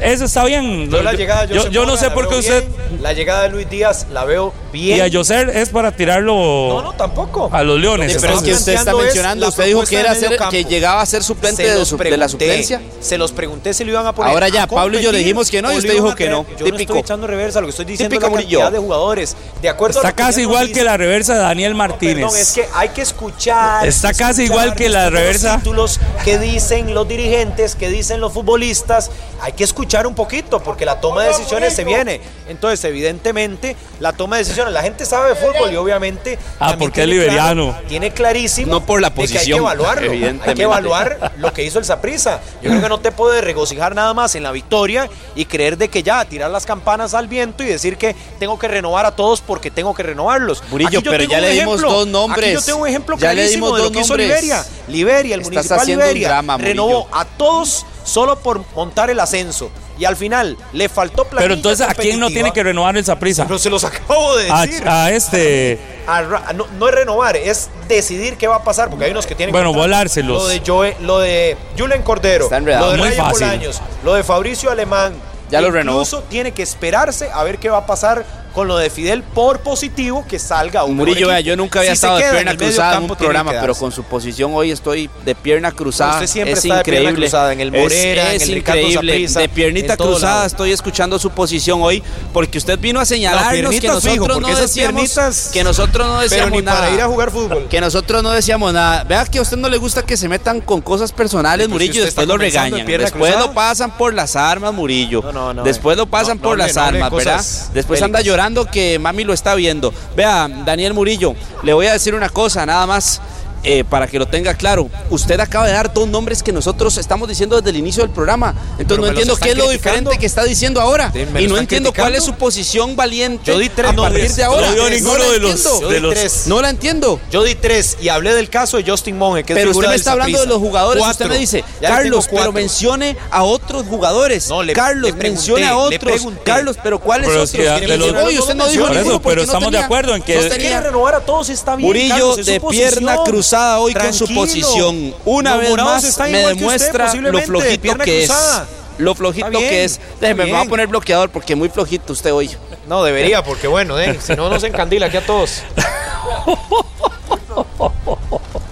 eso está bien. Yo la llegada de yo, yo no sé por qué usted bien, La llegada de Luis Díaz la veo bien. y a Yoser es para tirarlo No, no, tampoco. a los Leones. Lo que Pero es que usted está mencionando, usted dijo que, era ser, que llegaba a ser suplente Se de, su- de la pregunté, suplencia. Se los pregunté si lo iban a poner. Ahora ya, Pablo y yo le dijimos que no y usted dijo que no. Yo no Típico. estoy echando reversa, lo que estoy diciendo Típico es la Murillo. cantidad de jugadores. De acuerdo Está que casi igual dice- que la reversa de Daniel Martínez. Perdón, es que hay que escuchar. Está casi escuchar, igual que la disfrutar los reversa. títulos. qué dicen los dirigentes, qué dicen los futbolistas. Hay que escuchar un poquito porque la toma de decisiones se viene. Entonces, evidentemente, la toma de decisiones, la gente sabe de fútbol y obviamente... Ah, porque es claro- liberiano. tiene clarísimo No por la de que hay que posición, evaluarlo. Hay que evaluar lo que hizo el Saprissa. Yo creo que no te puedes regocijar nada más en la victoria y creer de que ya tirar las campanas al viento y decir que tengo que renovar a todos porque tengo que renovarlos. Murillo, Aquí yo pero tengo ya un le dimos ejemplo. dos nombres. Aquí yo tengo un ejemplo Ya le clarísimo dimos de lo dos que hizo nombres. Liberia. Liberia, el Estás municipal Liberia, renovó a todos solo por montar el ascenso y al final le faltó planilla Pero entonces, ¿a quién no tiene que renovar el Saprissa? Pero se los acabo de decir. a este. A no, no es renovar, es decidir qué va a pasar, porque hay unos que tienen Bueno, contrato. volárselos. Lo de Joe, lo de Julen Cordero, Está enredado. lo de Muy Ryan fácil. Bolaños, lo de Fabricio Alemán. Ya lo renovó. Incluso tiene que esperarse a ver qué va a pasar con lo de Fidel por positivo que salga un Murillo, vea, yo nunca había Si estado de en pierna el cruzada en un programa, pero con su posición hoy estoy de pierna cruzada. Usted siempre es está de pierna increíble. cruzada, en el Es- Morera, en es el Ricardo increíble. Saprissa, de piernita en cruzada lado. estoy escuchando su posición hoy porque usted vino a señalarnos que nosotros fijo, no decíamos piernitas- que nosotros no Pero decíamos ni nada. para ir a jugar fútbol. Que nosotros no decíamos nada. Vea que a usted no le gusta que se metan con cosas personales, pues, Murillo, si después lo en regañan. Después cruzada. lo pasan por las armas, Murillo. No, no, no, después eh. lo pasan No, por las armas, ¿verdad? Después anda bélicas. Que mami lo está viendo. Vea, Daniel Murillo, le voy a decir una cosa, nada más. Eh, para que lo tenga claro, usted acaba de dar dos nombres que nosotros estamos diciendo desde el inicio del programa. Entonces Pero no entiendo qué es lo diferente que está diciendo ahora. Sí, y no entiendo cuál es su posición valiente Yo di tres a partir nombres. de ahora. No ninguno la de los- entiendo. Yo de di los- tres. No la entiendo. Yo di tres y hablé del caso de Justin Monge, que es Pero usted me está hablando de los jugadores. Cuatro. Usted me dice, Ya Carlos, pero mencione a otros jugadores. No, le- Carlos, le pregunté, mencione a otros. Carlos, pero ¿cuáles Pero otros? es que de los- "Oye, usted no dijo ninguno porque pero no estamos de acuerdo en que- no Es que tenía". quiere renovar a todos está bien. Murillo de pierna cruzada hoy con su posición. Una Los vez más me usted, demuestra lo flojito que cruzada. es. Lo flojito bien, que es. Déjeme, me voy a poner bloqueador porque muy flojito usted hoy. No, debería, porque bueno, eh, si no nos encandila aquí a todos.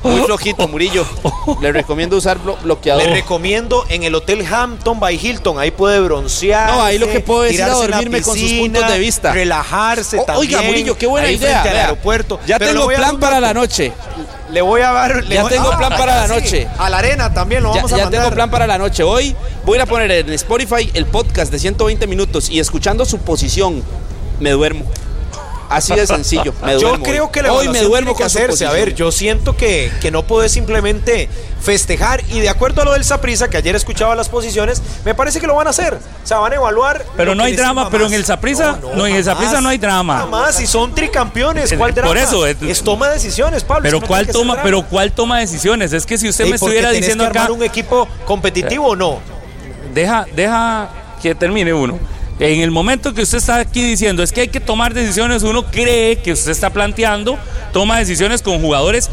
Muy flojito, Murillo. Le recomiendo usar blo- bloqueador. Le recomiendo en el Hotel Hampton by Hilton, ahí puede broncear. No, ahí lo que puedo es ir a dormirme con sus puntos de vista. Relajarse O- también. Oiga, Murillo, qué buena ahí idea. al aeropuerto. Ya Pero tengo plan para la noche. Le voy a dar. le Ya voy- tengo plan para la sí, noche. A la arena también lo Ya, vamos a ya mandar. tengo plan para la noche. Hoy voy a poner en Spotify el podcast de 120 minutos y escuchando su posición me duermo. Así de sencillo. Me Yo creo hoy. que la hoy me duermo tiene que hacerse. A ver, yo siento que, que no puedes simplemente festejar y de acuerdo a lo del Saprisa, que ayer escuchaba las posiciones, me parece que lo van a hacer. O sea, van a evaluar. Pero no hay drama, pero más. en el Saprissa- no, en el no hay drama. Jamás, si son tricampeones, ¿cuál drama? por eso, eh, es toma de decisiones, Pablo. Pero es no cuál toma, drama. pero cuál toma decisiones. Es que si usted Ey, me estuviera diciendo que armar acá, un equipo competitivo o no. deja, deja que termine uno. En el momento que usted está aquí diciendo es que hay que tomar decisiones, uno cree que usted está planteando, toma decisiones con jugadores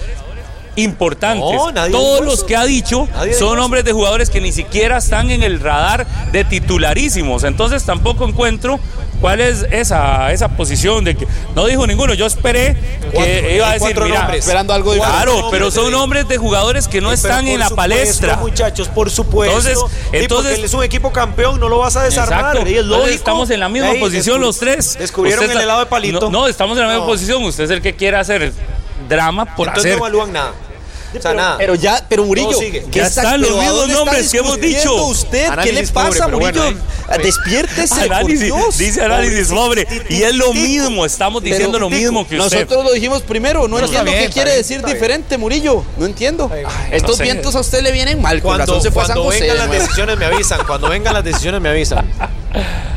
importantes. No, nadie Todos los que ha dicho son eso. nombres de jugadores que ni siquiera están en el radar de titularísimos. Entonces tampoco encuentro cuál es esa, esa posición de que no dijo ninguno. Yo esperé Cuatro, que iba a hay decir, cuatro mira, nombres. esperando algo Claro, pero son nombres de jugadores que no están en la supuesto, palestra. muchachos, por supuesto. Entonces- es un equipo campeón, no lo vas a desarmar. Exacto. y es Entonces, lógico. estamos en la misma Ey, posición los tres. Descubrieron Usted el helado de palito. No, no, estamos en la misma No. posición. Usted es el que quiere hacer drama por Entonces hacer. no evalúan nada. O sea, nada. Pero ya, pero Murillo, sigue. ¿qué Ya está- están los pero ¿a mismos nombres que hemos dicho? usted? ¿Qué le Análisis pasa, pobre, pero Murillo? bueno, Ah, Despiértese, por Análisis, Dios. dice análisis pobre. Y es lo mismo, estamos Pero, diciendo lo mismo que usted. Nosotros lo dijimos primero, no, entiendo bien, qué quiere bien, decir bien. diferente, Murillo. No entiendo. Estos no sé. vientos a usted le vienen mal, Cuando, se fue cuando José. vengan las decisiones me avisan. Cuando vengan las decisiones me avisan.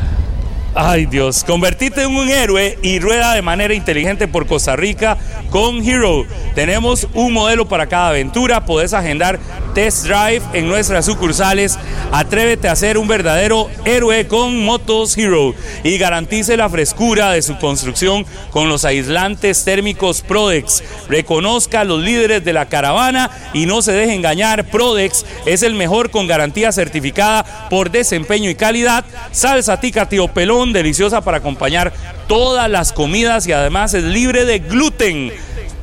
Ay Dios, convertirte en un héroe y rueda de manera inteligente por Costa Rica con Hero. Tenemos un modelo para cada aventura, podés agendar test drive en nuestras sucursales. Atrévete a ser un verdadero héroe con Motos Hero y garantice la frescura de su construcción con los aislantes térmicos Prodex. Reconozca a los líderes de la caravana y no se deje engañar. Prodex es el mejor con garantía certificada por desempeño y calidad. Salsa tica tío pelón, deliciosa para acompañar todas las comidas y además es libre de gluten.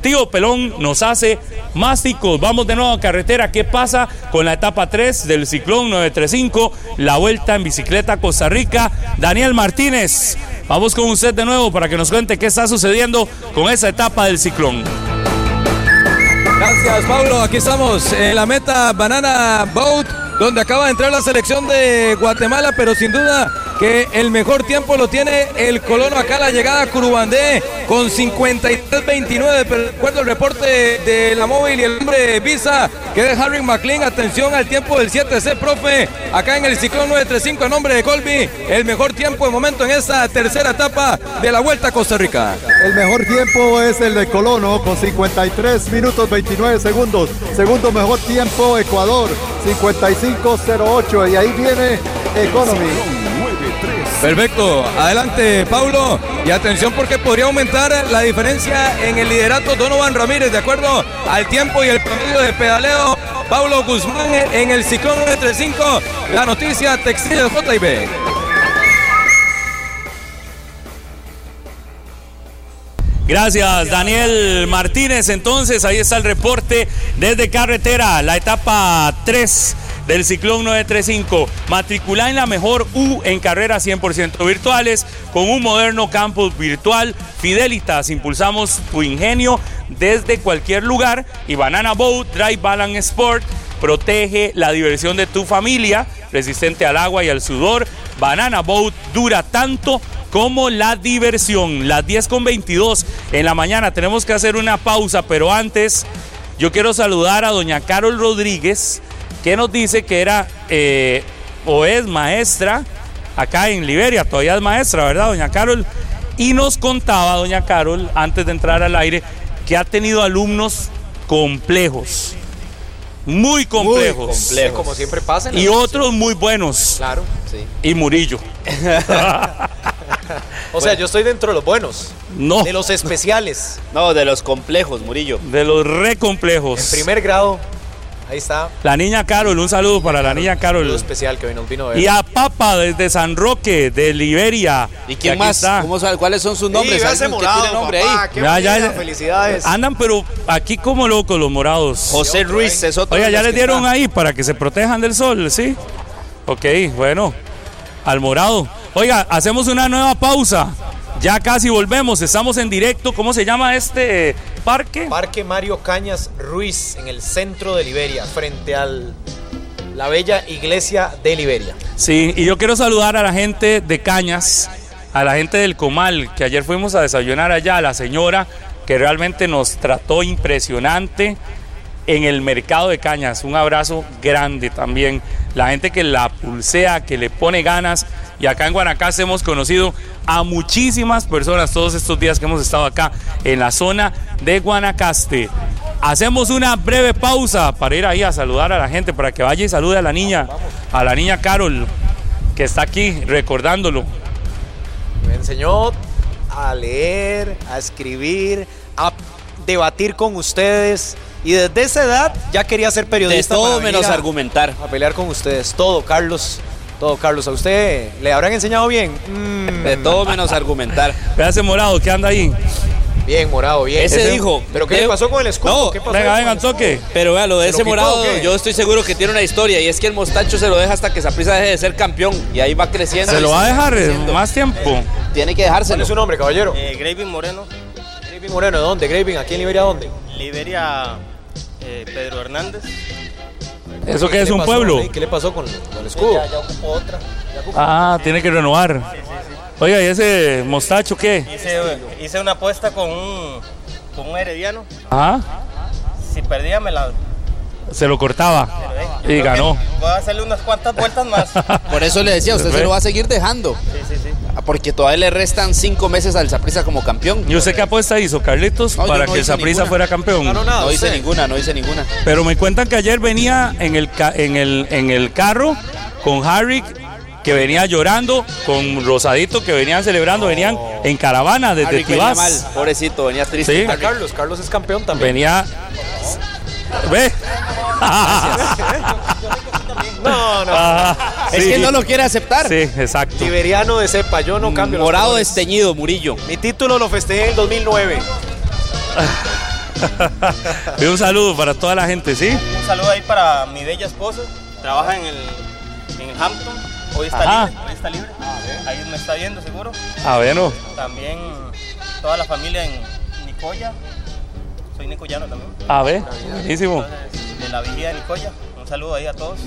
Tío Pelón nos hace másticos. Vamos de nuevo a carretera. ¿Qué pasa con la etapa 3 del Ciclón 935? La vuelta en bicicleta a Costa Rica. Daniel Martínez, vamos con usted de nuevo para que nos cuente qué está sucediendo con esa etapa del Ciclón. Gracias, Pablo. Aquí estamos en la meta Banana Boat, donde acaba de entrar la selección de Guatemala, pero sin duda que el mejor tiempo lo tiene el colono acá la llegada a Curubandé con 53-29. Pero recuerdo el reporte de la móvil y el hombre Visa que de Harry McLean. Atención al tiempo del 7C, profe. Acá en el ciclón 935 en nombre de Colby. El mejor tiempo de momento en esta tercera etapa de la Vuelta a Costa Rica. El mejor tiempo es el de Colono con 53 minutos 29 segundos. Segundo mejor tiempo Ecuador 55-08 y ahí viene Economy. Perfecto, adelante Paulo y atención porque podría aumentar la diferencia en el liderato Donovan Ramírez de acuerdo al tiempo y el promedio de pedaleo. Paulo Guzmán en el ciclón 935, la noticia textil de JB. Gracias, Daniel Martínez. Entonces, ahí está el reporte desde carretera, la etapa 3 del Ciclón 935. Matricula en la mejor U en carreras 100% virtuales con un moderno campus virtual. Fidelitas, impulsamos tu ingenio desde cualquier lugar. Y Banana Boat Drive Balance Sport protege la diversión de tu familia, resistente al agua y al sudor. Banana Boat dura tanto como la diversión. Las 10 con 22 en la mañana tenemos que hacer una pausa, pero antes yo quiero saludar a doña Carol Rodríguez, que nos dice que era eh, o es maestra acá en Liberia, todavía es maestra, ¿verdad, doña Carol? Y nos contaba, doña Carol, antes de entrar al aire, que ha tenido alumnos complejos. Muy complejos. Como siempre pasa. Y otros muy buenos. Claro, sí. Y Murillo. o sea, yo estoy dentro de los buenos. No. De los especiales. No, de los complejos, Murillo. De los re complejos. En primer grado. Ahí está. La niña Carol, un saludo para la niña Carol. Un especial que hoy nos vino a ver. Y a Papa desde San Roque, de Liberia. ¿Y quién más? ¿Cómo sabe? ¿Cuáles son sus nombres? Sí, morado, tiene nombre papá, ahí? qué Ya, ya, felicidades. Andan, pero aquí como locos los morados. José Ruiz es otro. Oiga, ya les dieron está. ahí para que se protejan del sol, ¿sí? Ok, bueno. Al morado. Oiga, hacemos una nueva pausa. Ya casi volvemos. Estamos en directo. ¿Cómo se llama este eh, parque? Parque Mario Cañas Ruiz, en el centro de Liberia, frente al la bella iglesia de Liberia. Sí, y yo quiero saludar a la gente de Cañas, a la gente del Comal, que ayer fuimos a desayunar allá, a la señora que realmente nos trató impresionante en el mercado de Cañas. Un abrazo grande también. La gente que la pulsea, que le pone ganas. Y acá en Guanacaste hemos conocido a muchísimas personas todos estos días que hemos estado acá en la zona de Guanacaste. Hacemos una breve pausa para ir ahí a saludar a la gente, para que vaya y salude a la niña, a la niña Carol, que está aquí recordándolo. Me enseñó a leer, a escribir, a debatir con ustedes. Y desde esa edad ya quería ser De periodista. todo para venir menos a- argumentar. A pelear con ustedes. Todo, Carlos. Todo, Carlos. ¿A usted le habrán enseñado bien? Mm, De todo menos argumentar. Vea ese morado que anda ahí. Bien, morado, bien. Ese dijo, ¿Pero qué de- le pasó con el escudo? No, ¿Qué pasó Venga, venga, toque. Pero vea, lo de ¿Se ese morado, qué? yo estoy seguro que tiene una historia y es que el mostacho se lo deja hasta que Saprissa deje de ser campeón y ahí va creciendo. Se lo va a dejar eh, creciendo. más tiempo. Tiene que ¿Cuál dejárselo. es su nombre, caballero? Eh, Graving Moreno, Graving Moreno, ¿de dónde? Graving, ¿aquí en Liberia dónde? Liberia eh, Pedro Hernández. ¿Eso qué ¿Qué es un pasó? pueblo? ¿Qué le pasó con, con el escudo? Ya, ya ocupó otra. Ah, tiene que renovar. Oiga, ¿y ese mostacho qué? Hice, hice una apuesta con un, con un herediano. Ah, Si perdía me la... se lo cortaba Yo y creo ganó. Voy a hacerle unas cuantas vueltas más. Por eso le decía, usted se lo va a seguir dejando. Sí, sí, sí. Porque todavía le restan cinco meses al Saprissa como campeón. ¿Y usted qué apuesta hizo, Carlitos, No, yo para no que el ninguna. fuera campeón? No, no, nada. No hice usted. ninguna, no hice ninguna. Pero me cuentan que ayer venía en el, en el, en el carro con Harry, que venía llorando, con Rosadito, que venían celebrando, venían en caravana desde Harry venía mal, Tibás. pobrecito, venía triste. Sí. A Carlos, Carlos es campeón también. Venía. ¿Ve? No, no. Ah, Es sí. que no lo quiere aceptar. Sí, exacto. Liberiano de cepa, yo no cambio. Morado desteñido, Murillo. Mi título lo festejé en el 2009. Y un saludo para toda la gente, ¿sí? Un saludo ahí para mi bella esposa. Trabaja en el, en el Hampton. Hoy está Ajá. libre. Hoy está libre. Ahí me está viendo seguro. Ah, bueno. También toda la familia en Nicoya. Soy nicoyano también. A ver, buenísimo. Entonces, de la vigía de Nicoya. Un saludo ahí a todos.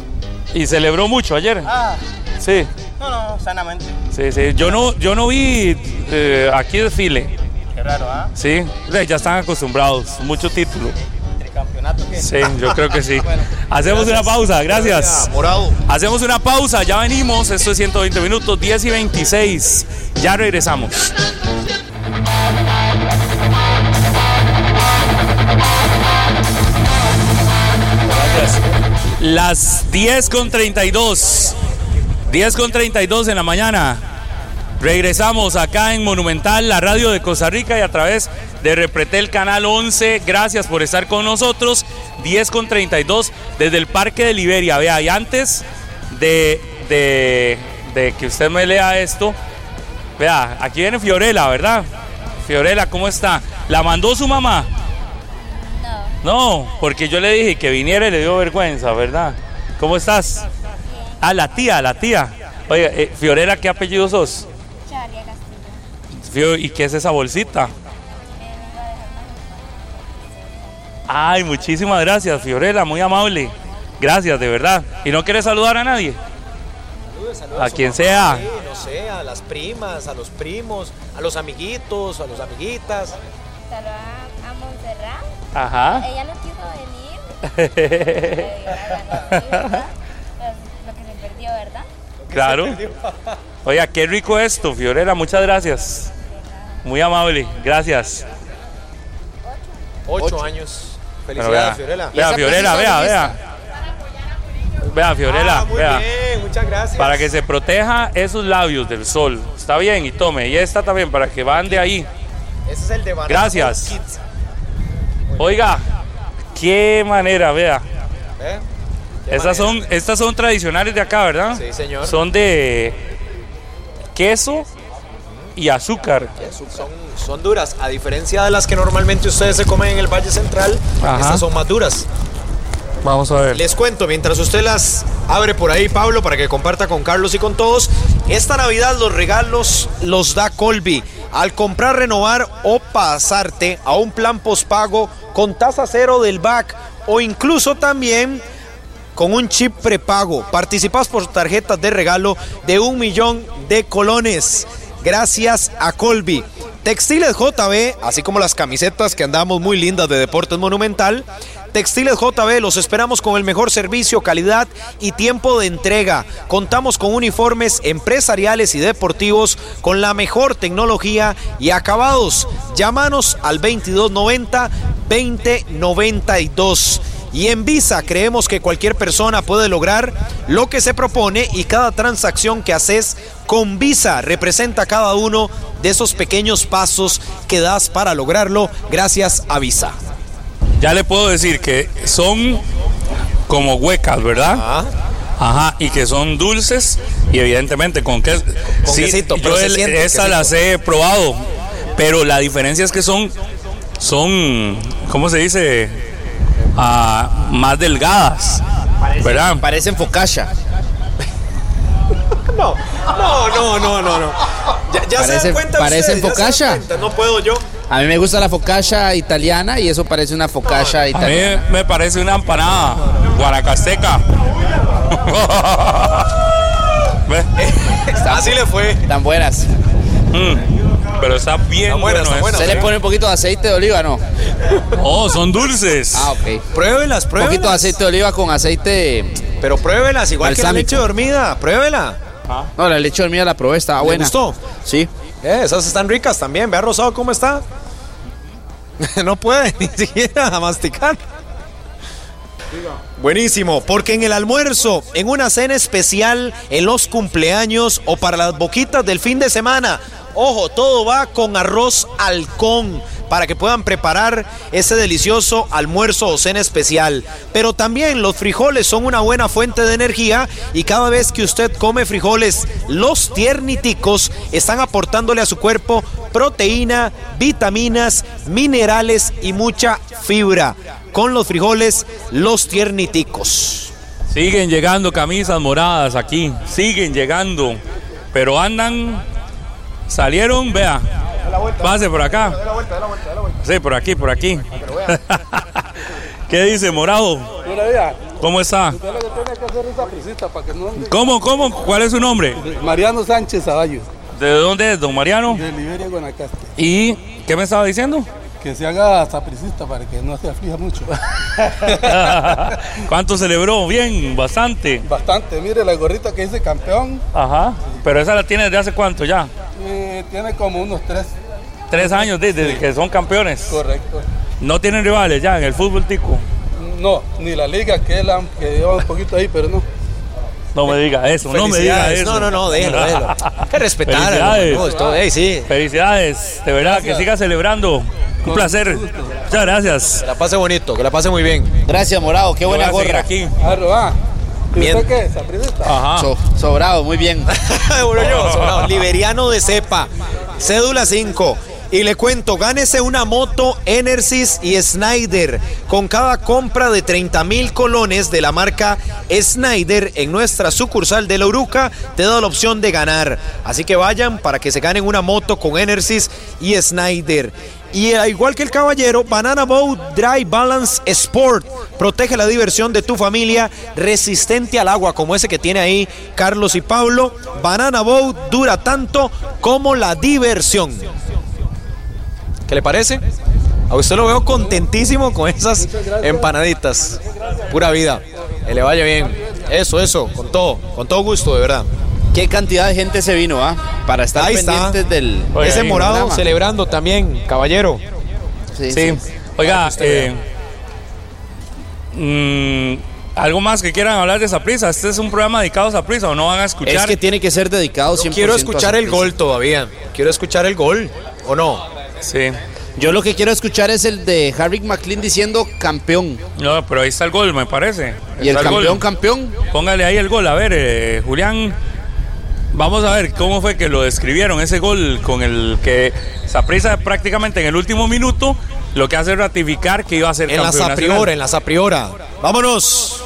¿Y celebró mucho ayer? Ah, Sí, no, no, sanamente. sí, sí. Yo no, yo no vi eh, aquí desfile. Qué raro, ¿ah? Sí, ya están acostumbrados. Mucho título. Tricampeonato. Sí, yo creo que sí. Hacemos una pausa, gracias. Morado. Hacemos una pausa, ya venimos. Esto es 120 minutos, 10 y 26. Ya regresamos. Gracias. Las 10 con 32. 10 con 32 en la mañana. Regresamos acá en Monumental, la radio de Costa Rica y a través de Repretel Canal 11. Gracias por estar con nosotros. 10 con 32 desde el Parque de Liberia. Vea, y antes de, de, de que usted me lea esto, vea, aquí viene Fiorella, ¿verdad? Fiorella, ¿cómo está? ¿La mandó su mamá? No, porque yo le dije que viniera y le dio vergüenza, ¿verdad? ¿Cómo estás? Ah, la tía, la tía. Oye, eh, Fiorella, ¿qué apellido sos? Charia Castillo. ¿Y qué es esa bolsita? Ay, muchísimas gracias, Fiorella, muy amable. Gracias, de verdad. ¿Y no quieres saludar a nadie? A quien sea. Sí, no sé, a las primas, a los primos, a los amiguitos, a los amiguitas. Saludar a, a Montserrat. Ajá. Ella no quiso venir. Pues, Lo que se perdió, ¿verdad? Claro. Oiga, qué rico esto, Fiorella, muchas gracias. Muy amable, gracias. Ocho, años. Felicidades, Fiorella. Vea, Fiorella, vea, vea. Vea, Fiorella, Ah, muy vea. bien, muchas gracias. Para que se proteja esos labios del sol. Está bien, y tome. Y esta también, para que van de ahí. Ese es el de Banana Gracias. Kids. Oiga, qué manera, vea. ¿Eh? Estas son, estas son tradicionales de acá, ¿verdad? Sí, señor. Son de queso y azúcar. Son, son duras, a diferencia de las que normalmente ustedes se comen en el Valle Central, Ajá. estas son más duras. Vamos a ver. Les cuento, mientras usted las abre por ahí, Pablo, para que comparta con Carlos y con todos, esta Navidad los regalos los da Colby. Al comprar, renovar o pasarte a un plan postpago con tasa cero del BAC o incluso también con un chip prepago. Participas por tarjetas de regalo de un millón de colones. Gracias a Colby. Textiles JB, así como las camisetas que andamos muy lindas de Deportes Monumental. Textiles JB, los esperamos con el mejor servicio, calidad y tiempo de entrega. Contamos con uniformes empresariales y deportivos con la mejor tecnología y acabados. Llámanos al 2290 2092. Y en Visa creemos que cualquier persona puede lograr lo que se propone y cada transacción que haces con Visa representa cada uno de esos pequeños pasos que das para lograrlo gracias a Visa. Ya le puedo decir que son como huecas, ¿verdad? Ah, Ajá, y que son dulces y evidentemente con queso. Con quesito, pero yo se el- siente quesito. las he probado, pero la diferencia es que son, son, ¿cómo se dice? Ah, más delgadas, ¿verdad? Parecen focaccia. no, no, no, no, no, no. Ya, ya se dan cuenta parecen ustedes, ya se dan focaccia. cuenta, No puedo yo. A mí me gusta la focaccia italiana y eso parece una focaccia A mí italiana. me parece una empanada guanacasteca. ¿Ve? Así le fue. Tan buenas. Mm, Pero está bien Está buena, bueno está buena. Se le pone un poquito de aceite de oliva, ¿no? Oh, son dulces. Ah, ok. Pruébelas, Un pruébelas. poquito de aceite de oliva con aceite. Pero pruébelas, igual que la leche dormida. Pruébela. No, la leche dormida la probé, estaba ¿Le buena. gustó? Sí. Eh, esas están ricas también. Vea Rosado cómo está. no puede ni siquiera masticar. Buenísimo, porque en el almuerzo, en una cena especial, en los cumpleaños o para las boquitas del fin de semana, ojo, todo va con arroz halcón para que puedan preparar ese delicioso almuerzo o cena especial. Pero también los frijoles son una buena fuente de energía y cada vez que usted come frijoles, los tierniticos están aportándole a su cuerpo proteína, vitaminas, minerales y mucha fibra. Con los frijoles, los tierniticos. Siguen llegando camisas moradas aquí, siguen llegando, pero andan, salieron, vea, Pase por acá. Sí, por aquí, por aquí. ¿Qué dice, Morado? ¿Cómo está? ¿Cómo, cómo? ¿Cuál es su nombre? Mariano Sánchez Zaballos, ¿De dónde es, don Mariano? de Liberia, Guanacaste. ¿Y qué me estaba diciendo? Que se haga sapricista para que no se aflija mucho. ¿Cuánto celebró? Bien, bastante. Bastante, mire la gorrita que dice campeón, Ajá. Pero esa la tiene desde hace cuánto ya? eh, tiene como unos tres. Tres años desde que son campeones. Correcto. No tienen rivales ya en el fútbol tico. No, ni la liga que, la, que lleva un poquito ahí, pero no. No me diga eso, no me diga eso. No, no, no, déjelo, déjelo. Hay que respetar. Felicidades. No, esto- ey, sí. Felicidades, de verdad, que siga celebrando. Un placer. Muchas gracias. Que la pase bonito, que la pase muy bien. Gracias, Morado. Qué Yo voy buena a gorra. aquí. Ah, Roa. ¿Y Bien. usted qué? ¿Sapricista? Ajá. So- sobrado, muy bien. Bueno, yo, sobrado. Liberiano de cepa, cédula 5. Y le cuento, gánese una moto Enersys y Snyder con cada compra de 30 mil colones de la marca Snyder en nuestra sucursal de La Uruca, te da la opción de ganar. Así que vayan para que se ganen una moto con Enersys y Snyder. Y al igual que el caballero, Banana Boat Dry Balance Sport protege la diversión de tu familia resistente al agua como ese que tiene ahí Carlos y Pablo. Banana Boat dura tanto como la diversión. ¿Qué le parece? A usted lo veo contentísimo con esas empanaditas. Pura vida. Que le vaya bien. Eso, eso, con todo, con todo gusto, de verdad. Qué cantidad de gente se vino, ¿ah? Para estar Ahí está. del. Oye, Ese morado programa. celebrando también, caballero. Sí, Sí. sí. Oiga, eh, mm, algo más que quieran hablar de Saprisa. Este es un programa dedicado a Saprisa o no van a escuchar. Es que tiene que ser dedicado 100% Quiero a escuchar el gol todavía. Quiero escuchar el gol, ¿o no? Sí. Yo lo que quiero escuchar es el de Harry McLean diciendo campeón. No, pero ahí está el gol, me parece. Y el campeón, gol. campeón. Póngale ahí el gol. A ver, eh, Julián. Vamos a ver cómo fue que lo describieron ese gol con el que Saprisa prácticamente en el último minuto lo que hace es ratificar que iba a ser En la campeón nacional. Sapriora, en la Sapriora. Vámonos.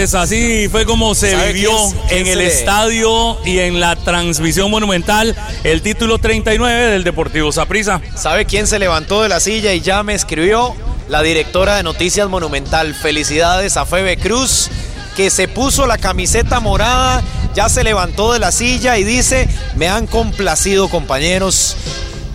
Entonces, así fue como se ¿Sabe vivió en el estadio y en la transmisión monumental el título 39 del Deportivo Saprissa. ¿Sabe quién se levantó de la silla y ya me escribió? la directora de Noticias Monumental. Felicidades a Febe Cruz, que se puso la camiseta morada, ya se levantó de la silla y dice, me han complacido compañeros.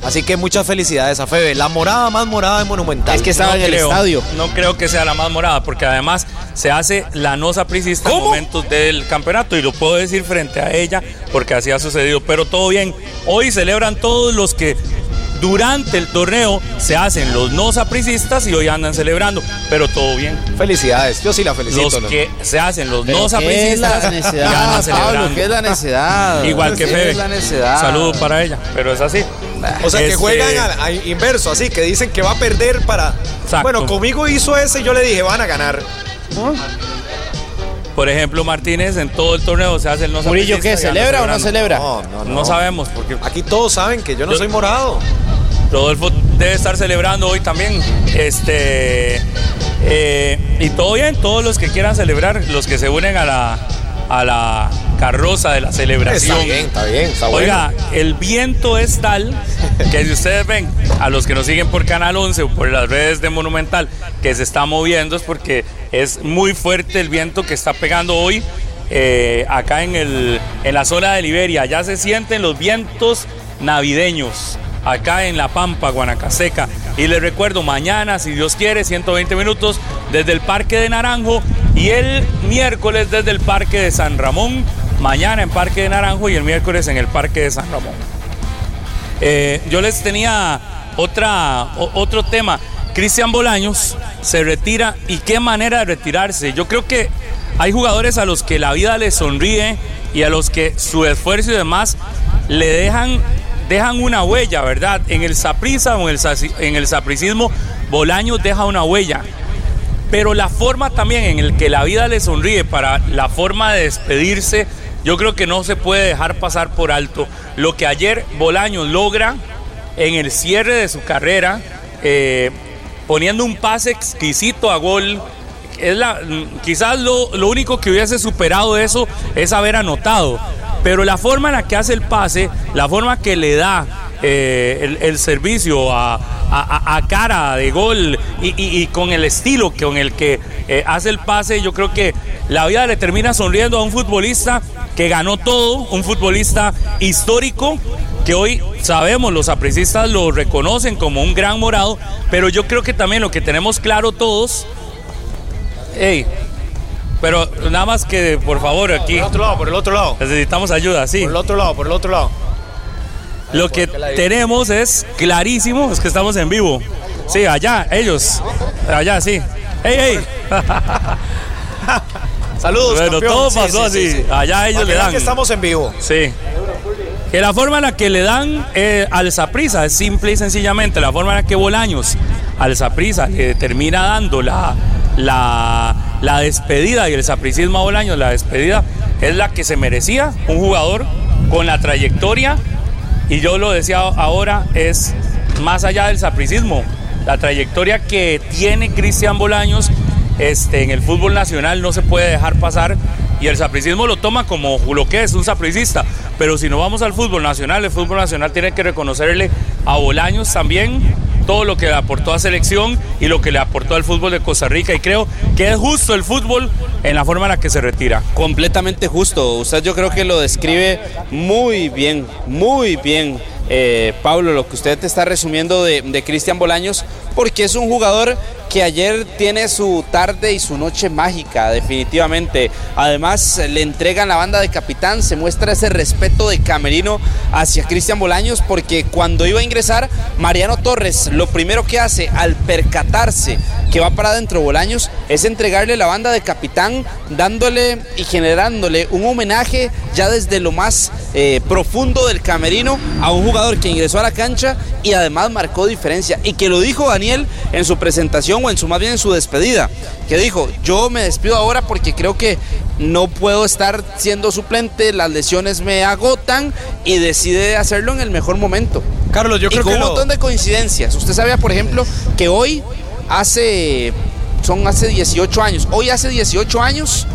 Así que muchas felicidades a Febe, la morada más morada de Monumental. Es que estaba en el creo, estadio. No creo que sea la más morada, porque además se hace la no sapricista en momentos del campeonato y lo puedo decir frente a ella porque así ha sucedido. Pero todo bien. Hoy celebran todos los que durante el torneo se hacen los no sapricistas y hoy andan celebrando, pero todo bien. Felicidades, yo sí la felicito. Los ¿no? que se hacen los no ¿qué es la sapricistas y necesidad, andan Pablo? celebrando. ¿Qué es la necesidad? Igual que ¿Qué Febe. es la necesidad? Saludos para ella, pero es así. O sea, que Este, juegan al, al inverso, así que dicen que va a perder para. Exacto. Bueno, conmigo hizo ese y yo le dije, van a ganar. Por ejemplo, Martínez en todo el torneo se hace el no Murillo, ¿qué? ¿Celebra o no celebra? No, no, No sabemos, porque Aquí todos saben que yo no Yo- soy morado. Rodolfo debe estar celebrando hoy también. Este eh, y todo bien, todos los que quieran celebrar, los que se unen a la a la carroza de la celebración. Está bien, está bien, está bueno. Oiga, el viento es tal que si ustedes ven a los que nos siguen por Canal 11 o por las redes de Monumental que se está moviendo es porque es muy fuerte el viento que está pegando hoy eh, acá en, el, en la zona de Liberia. Ya se sienten los vientos navideños acá en La Pampa, Guanacaseca. Y les recuerdo, mañana, si Dios quiere, 120 minutos desde el Parque de Naranjo y el miércoles desde el Parque de San Ramón. Mañana en Parque de Naranjo y el miércoles en el Parque de San Ramón. Eh, yo les tenía otra, otro tema. Cristian Bolaños se retira y qué manera de retirarse. Yo creo que hay jugadores a los que la vida les sonríe y a los que su esfuerzo y demás le dejan, dejan una huella, ¿verdad? En el saprisa o en el, sapricismo, Bolaños deja una huella. Pero la forma también en el que la vida le sonríe para la forma de despedirse, yo creo que no se puede dejar pasar por alto. Lo que ayer Bolaños logra en el cierre de su carrera, eh, poniendo un pase exquisito a gol. Es la, quizás lo, lo único que hubiese superado eso es haber anotado. Pero la forma en la que hace el pase, la forma que le da eh, el, servicio a, a- cara de gol y, y- y con el estilo con el que eh, hace el pase, yo creo que la vida le termina sonriendo a un futbolista que ganó todo, un futbolista histórico que hoy sabemos, los aprecistas lo reconocen como un gran morado, pero yo creo que también lo que tenemos claro todos, hey, pero nada más que por favor aquí Por el otro lado, por el otro lado. necesitamos ayuda, sí. Por el otro lado, por el otro lado. Lo que tenemos es clarísimo, es que estamos en vivo. Sí, allá, ellos. Allá, sí. ¡Ey, ey! Saludos, Bueno, campeón. todo pasó sí, sí, así. sí. Allá ellos Para le dan. que estamos en vivo. Sí. Que la forma en la que le dan eh, al Saprisa es simple y sencillamente la forma en la que Bolaños al Saprisa le termina dando la, la, la despedida y el sapricismo a Bolaños, la despedida es la que se merecía un jugador con la trayectoria y yo lo decía ahora es más allá del sapricismo, la trayectoria que tiene Cristian Bolaños este, en el fútbol nacional no se puede dejar pasar y el sapricismo lo toma como lo que es un sapricista. Pero si no vamos al fútbol nacional, el fútbol nacional tiene que reconocerle a Bolaños también todo lo que le aportó a selección y lo que le aportó al fútbol de Costa Rica. Y creo que es justo el fútbol en la forma en la que se retira. Completamente justo. Usted yo creo que lo describe muy bien, muy bien. eh, Pablo, lo que usted te está resumiendo de, de Cristian Bolaños, porque es un jugador que ayer tiene su tarde y su noche mágica, definitivamente. Además, le entregan la banda de capitán, se muestra ese respeto de Camerino hacia Cristian Bolaños, porque cuando iba a ingresar, Mariano Torres, lo primero que hace al percatarse que va para adentro Bolaños es entregarle la banda de capitán, dándole y generándole un homenaje ya desde lo más eh, profundo del camerino a un jugador que ingresó a la cancha y además marcó diferencia. Y que lo dijo Daniel en su presentación o en su más bien en su despedida, que dijo, yo me despido ahora porque creo que no puedo estar siendo suplente, las lesiones me agotan y decide hacerlo en el mejor momento. Carlos, yo y creo con que un lo- montón de coincidencias. Usted sabía, por ejemplo, que hoy hace son hace 18 años. Hoy hace 18 años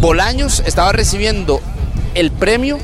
Bolaños estaba recibiendo el premio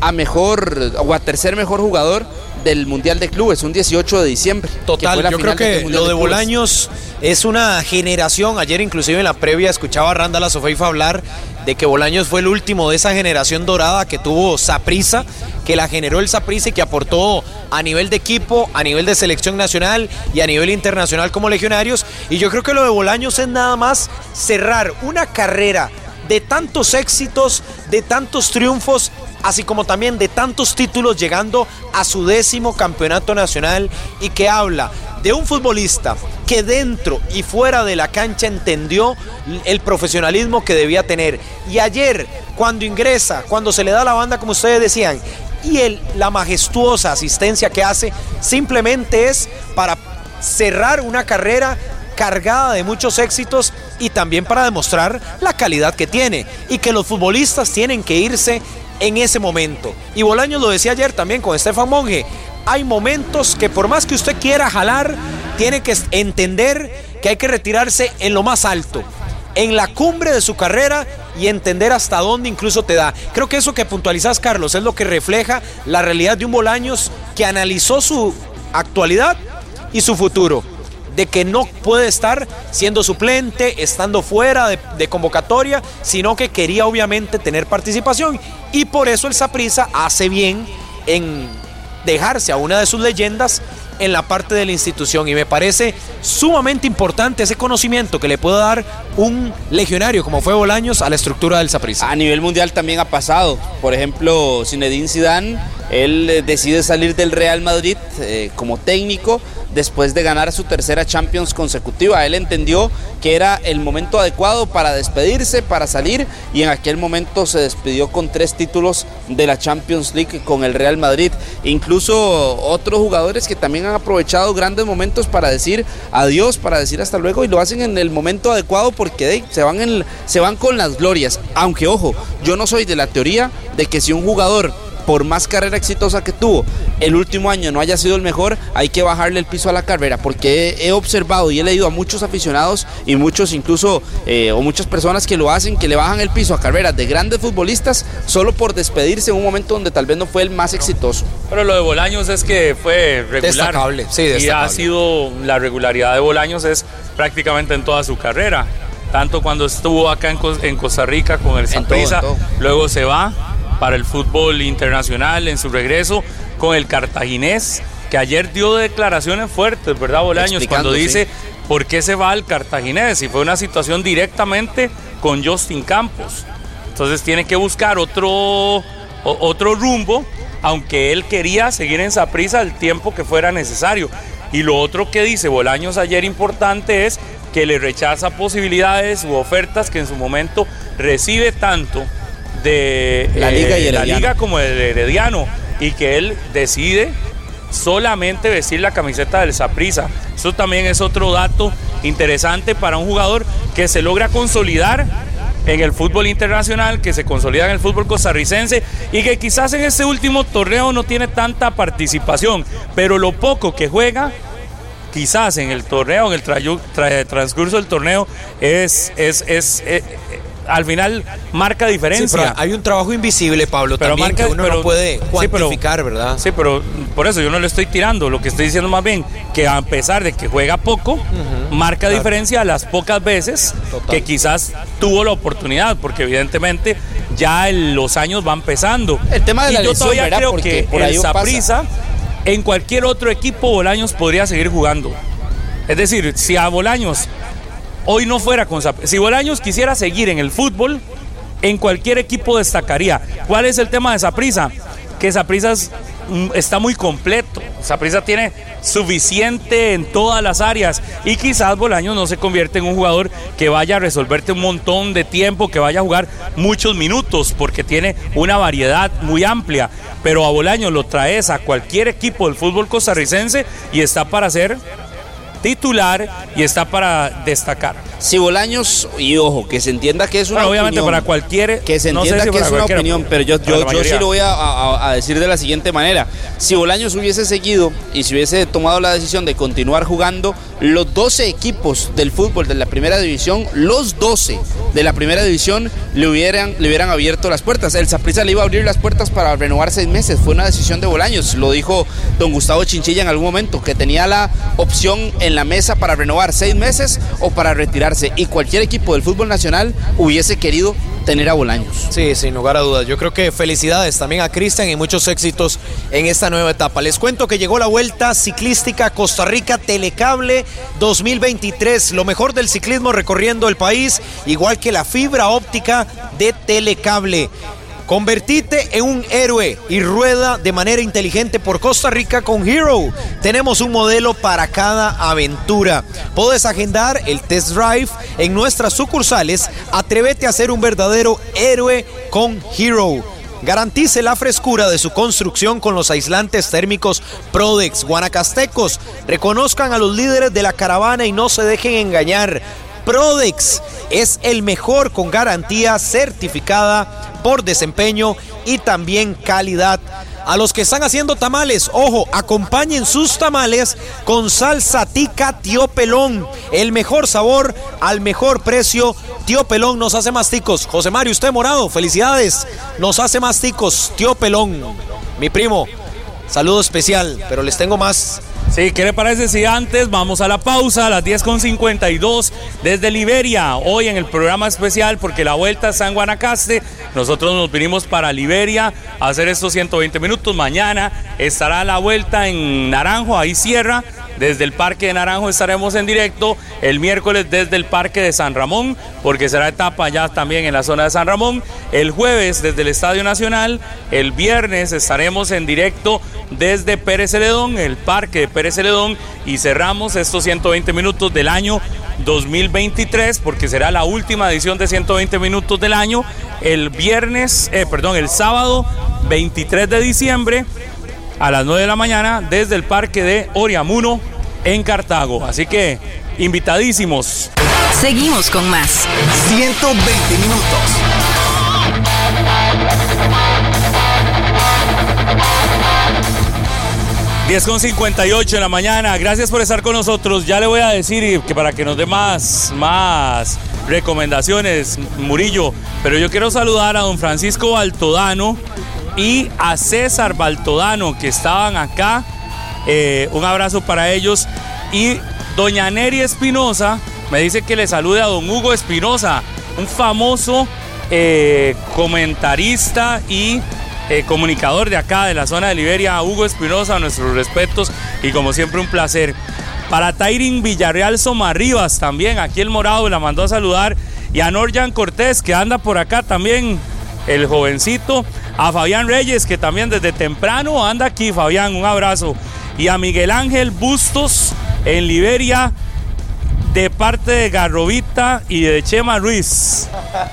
a mejor o a tercer mejor jugador del Mundial de Clubes, un 18 de diciembre. Total, yo creo que Mundial lo de. Bolaños es una generación. Ayer inclusive en la previa escuchaba a Randall Sofeifa hablar de que Bolaños fue el último de esa generación dorada que tuvo Saprisa, que la generó el Saprisa y que aportó a nivel de equipo, a nivel de selección nacional y a nivel internacional como legionarios. Y yo creo que lo de Bolaños es nada más cerrar una carrera de tantos éxitos, de tantos triunfos, así como también de tantos títulos llegando a su décimo campeonato nacional y que habla de un futbolista que dentro y fuera de la cancha entendió el profesionalismo que debía tener. Y ayer, cuando ingresa, cuando se le da la banda, como ustedes decían, y el, la majestuosa asistencia que hace, simplemente es para cerrar una carrera cargada de muchos éxitos y también para demostrar la calidad que tiene y que los futbolistas tienen que irse en ese momento. Y Bolaños lo decía ayer también con Estefan Monge, hay momentos que por más que usted quiera jalar, tiene que entender que hay que retirarse en lo más alto, en la cumbre de su carrera y entender hasta dónde incluso te da. Creo que eso que puntualizas, Carlos, es lo que refleja la realidad de un Bolaños que analizó su actualidad y su futuro de que no puede estar siendo suplente, estando fuera de, convocatoria, sino que quería obviamente tener participación. Y por eso el Saprissa hace bien en dejarse a una de sus leyendas en la parte de la institución y me parece sumamente importante ese conocimiento que le puede dar un legionario como fue Bolaños a la estructura del Saprissa. A nivel mundial también ha pasado. Por ejemplo, Zinedine Zidane, él eh, decide salir del Real Madrid eh, como técnico después de ganar su tercera Champions consecutiva. Él entendió que era el momento adecuado para despedirse, para salir y en aquel momento se despidió con tres títulos de la Champions League con el Real Madrid. Incluso otros jugadores que también han aprovechado grandes momentos para decir adiós, para decir hasta luego y lo hacen en el momento adecuado porque se van con las glorias. Aunque ojo, yo no soy de la teoría de que si un jugador por más carrera exitosa que tuvo, el último año no haya sido el mejor, hay que bajarle el piso a la carrera, porque he, he observado y he leído a muchos aficionados y muchos incluso, eh, o muchas personas que lo hacen, que le bajan el piso a carreras de grandes futbolistas solo por despedirse en un momento donde tal vez no fue el más exitoso. Pero lo de Bolaños es que fue regular. Destacable, sí, Y ha sido, la regularidad de Bolaños es prácticamente en toda su carrera. Tanto cuando estuvo acá en, Cos- en Costa Rica con el Saprissa, luego se va para el fútbol internacional en su regreso con el cartaginés, que ayer dio declaraciones fuertes, ¿verdad, Bolaños? Cuando sí. dice por qué se va al cartaginés y fue una situación directamente con Justin Campos. Entonces tiene que buscar otro, otro rumbo, aunque él quería seguir en Saprissa el tiempo que fuera necesario. Y lo otro que dice Bolaños ayer importante es que le rechaza posibilidades u ofertas que en su momento recibe tanto de La Liga y la Herediano. liga como el Herediano y que él decide solamente vestir la camiseta del Saprissa. Eso también es otro dato interesante para un jugador que se logra consolidar en el fútbol internacional, que se consolida en el fútbol costarricense y que quizás en este último torneo no tiene tanta participación, pero lo poco que juega, quizás en el torneo, en el tra- transcurso del torneo, es, es, es, eh, eh, al final marca Sí, diferencia. pero hay un trabajo invisible, Pablo, Pero también marca- que uno pero- no puede sí, pero- cuantificar, ¿verdad? Sí, pero por eso yo no le estoy tirando. Lo que estoy diciendo más bien, que a pesar de que juega poco, marca claro. diferencia a las pocas veces Total. que quizás tuvo la oportunidad, porque evidentemente ya el- los años van pesando. El tema de y la yo lesión, todavía ¿verdad? creo Porque que por ahí el pasa. Saprissa, en cualquier otro equipo, Bolaños podría seguir jugando. Es decir, si a Bolaños hoy no fuera con Sap- si Bolaños quisiera seguir en el fútbol, en cualquier equipo destacaría. ¿Cuál es el tema de Saprisa? Que Saprisa está muy completo. Saprisa tiene suficiente en todas las áreas y quizás Bolaños no se convierte en un jugador que vaya a resolverte un montón de tiempo, que vaya a jugar muchos minutos porque tiene una variedad muy amplia. Pero a Bolaños lo traes a cualquier equipo del fútbol costarricense y está para ser titular y está para destacar. Si Bolaños, y ojo, que se entienda que es una Bueno, obviamente opinión, para cualquier. que se no sé entienda si que es una opinión, pero yo, yo, yo sí lo voy a, a- a decir de la siguiente manera. Si Bolaños hubiese seguido y si hubiese tomado la decisión de continuar jugando, los 12 equipos del fútbol de la primera división, los 12 de la primera división le hubieran, le hubieran abierto las puertas. El Saprissa le iba a abrir las puertas para renovar seis meses. Fue una decisión de Bolaños. Lo dijo don Gustavo Chinchilla en algún momento, que tenía la opción en la mesa para renovar seis meses o para Y cualquier equipo del fútbol nacional hubiese querido tener a Bolaños. Sí, sin lugar a dudas. Yo creo que felicidades también a Cristian y muchos éxitos en esta nueva etapa. Les cuento que llegó la Vuelta Ciclística Costa Rica Telecable 2023. Lo mejor del ciclismo recorriendo el país, igual que la fibra óptica de Telecable. Convertite en un héroe y rueda de manera inteligente por Costa Rica con Hero. Tenemos un modelo para cada aventura. Puedes agendar el test drive en nuestras sucursales. Atrévete a ser un verdadero héroe con Hero. Garantice la frescura de su construcción con los aislantes térmicos Prodex Guanacastecos. Reconozcan a los líderes de la caravana y no se dejen engañar. Prodex es el mejor con garantía certificada por desempeño y también calidad. A los que están haciendo tamales, ojo, acompañen sus tamales con salsa tica Tío Pelón. El mejor sabor al mejor precio. Tío Pelón nos hace más ticos. José Mario, usted morado, felicidades. Nos hace más ticos. Tío Pelón, mi primo. Saludo especial, pero les tengo más. Sí, ¿qué le parece si antes vamos a la pausa a las 10.52 desde Liberia? Hoy en el programa especial, porque la vuelta está en Guanacaste, nosotros nos vinimos para Liberia a hacer estos 120 minutos. Mañana estará la vuelta en Naranjo, ahí cierra. Desde el Parque de Naranjo estaremos en directo el miércoles desde el Parque de San Ramón, porque será etapa ya también en la zona de San Ramón. El jueves desde el Estadio Nacional. El viernes estaremos en directo desde Pérez Celedón, el Parque de Pérez Celedón, y cerramos estos 120 minutos del año 2023, porque será la última edición de 120 minutos del año. El viernes, eh, perdón, el sábado 23 de diciembre a las 9 de la mañana desde el parque de Oriamuno en Cartago. Así que invitadísimos. Seguimos con más. 120 minutos. 10 con 58 en la mañana. Gracias por estar con nosotros. Ya le voy a decir que para que nos dé más, más recomendaciones, Murillo. Pero yo quiero saludar a don Francisco Baltodano y a César Baltodano que estaban acá. Eh, un abrazo para ellos. Y doña Neri Espinosa me dice que le salude a don Hugo Espinosa, un famoso eh, comentarista y eh, comunicador de acá, de la zona de Liberia, Hugo Espinosa, nuestros respetos y como siempre un placer. Para Tairin Villarreal Somarribas también, aquí el morado la mandó a saludar. Y a Norjan Cortés, que anda por acá también, el jovencito. A Fabián Reyes, que también desde temprano anda aquí. Fabián, un abrazo. Y a Miguel Ángel Bustos en Liberia, de parte de Garrovita y de Chema Ruiz.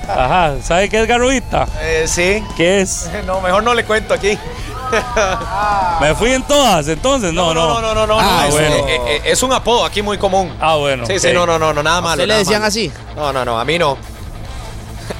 Ajá, ¿sabe qué es Garrovita? Eh, sí. ¿Qué es? No, mejor no le cuento aquí. Me fui en todas, entonces, no, no. No, no, no, no, Ah, no, es, bueno. eh, eh, es un apodo aquí muy común. Ah, bueno. Sí, sí, ok. no, no, no, no, nada malo. ¿Usted le decían malo. así? No, no, no, a mí no.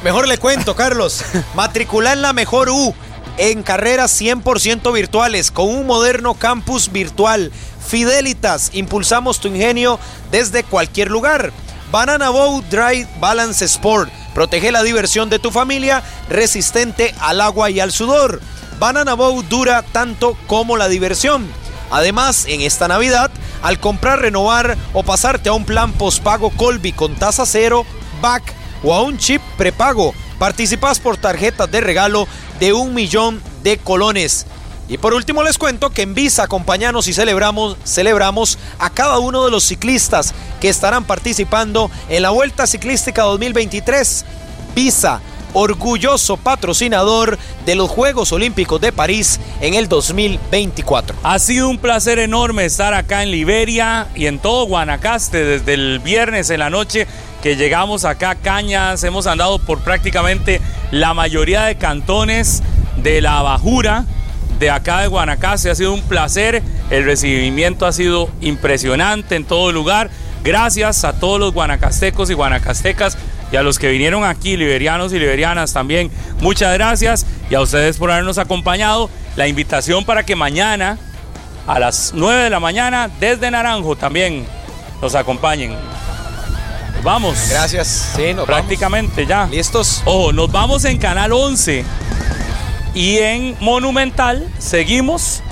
Mejor le cuento, Carlos. Matricular la mejor U en carreras 100% virtuales con un moderno campus virtual. Fidelitas, impulsamos tu ingenio desde cualquier lugar. Banana Boat Dry Balance Sport. Protege la diversión de tu familia, resistente al agua y al sudor. Banana Boat dura tanto como la diversión. Además, en esta Navidad, al comprar, renovar o pasarte a un plan postpago Colby con tasa cero, back o a un chip prepago, participas por tarjetas de regalo de un millón de colones. Y por último les cuento que en Visa acompañanos y celebramos, celebramos a cada uno de los ciclistas que estarán participando en la Vuelta Ciclística 2023. Visa, orgulloso patrocinador de los Juegos Olímpicos de París en el 2024. Ha sido un placer enorme estar acá en Liberia y en todo Guanacaste desde el viernes en la noche que llegamos acá a Cañas. Hemos andado por prácticamente la mayoría de cantones de la Bajura de acá de Guanacaste. Ha sido un placer. El recibimiento ha sido impresionante en todo lugar. Gracias a todos los guanacastecos y guanacastecas y a los que vinieron aquí, liberianos y liberianas también. Muchas gracias y a ustedes por habernos acompañado. La invitación para que mañana a las 9 de la mañana desde Naranjo también nos acompañen. Vamos. Gracias. Sí, nos Prácticamente ya. ¿Listos? Ojo, nos vamos en Canal 11 y en Monumental seguimos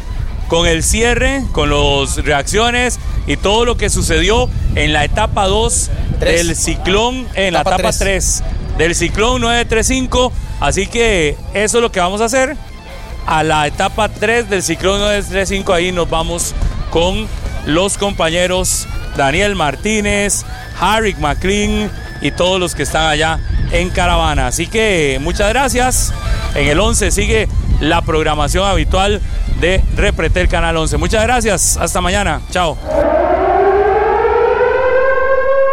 con el cierre, con las reacciones y todo lo que sucedió en la etapa 2 del ciclón, en la etapa tres. 3 del ciclón 935. Así que eso es lo que vamos a hacer. A la etapa 3 del ciclón 935, ahí nos vamos con los compañeros Daniel Martínez, Harry McLean y todos los que están allá en caravana. Así que muchas gracias. En el 11 sigue la programación habitual de Repretel Canal 11. Muchas gracias. Hasta mañana. Chao.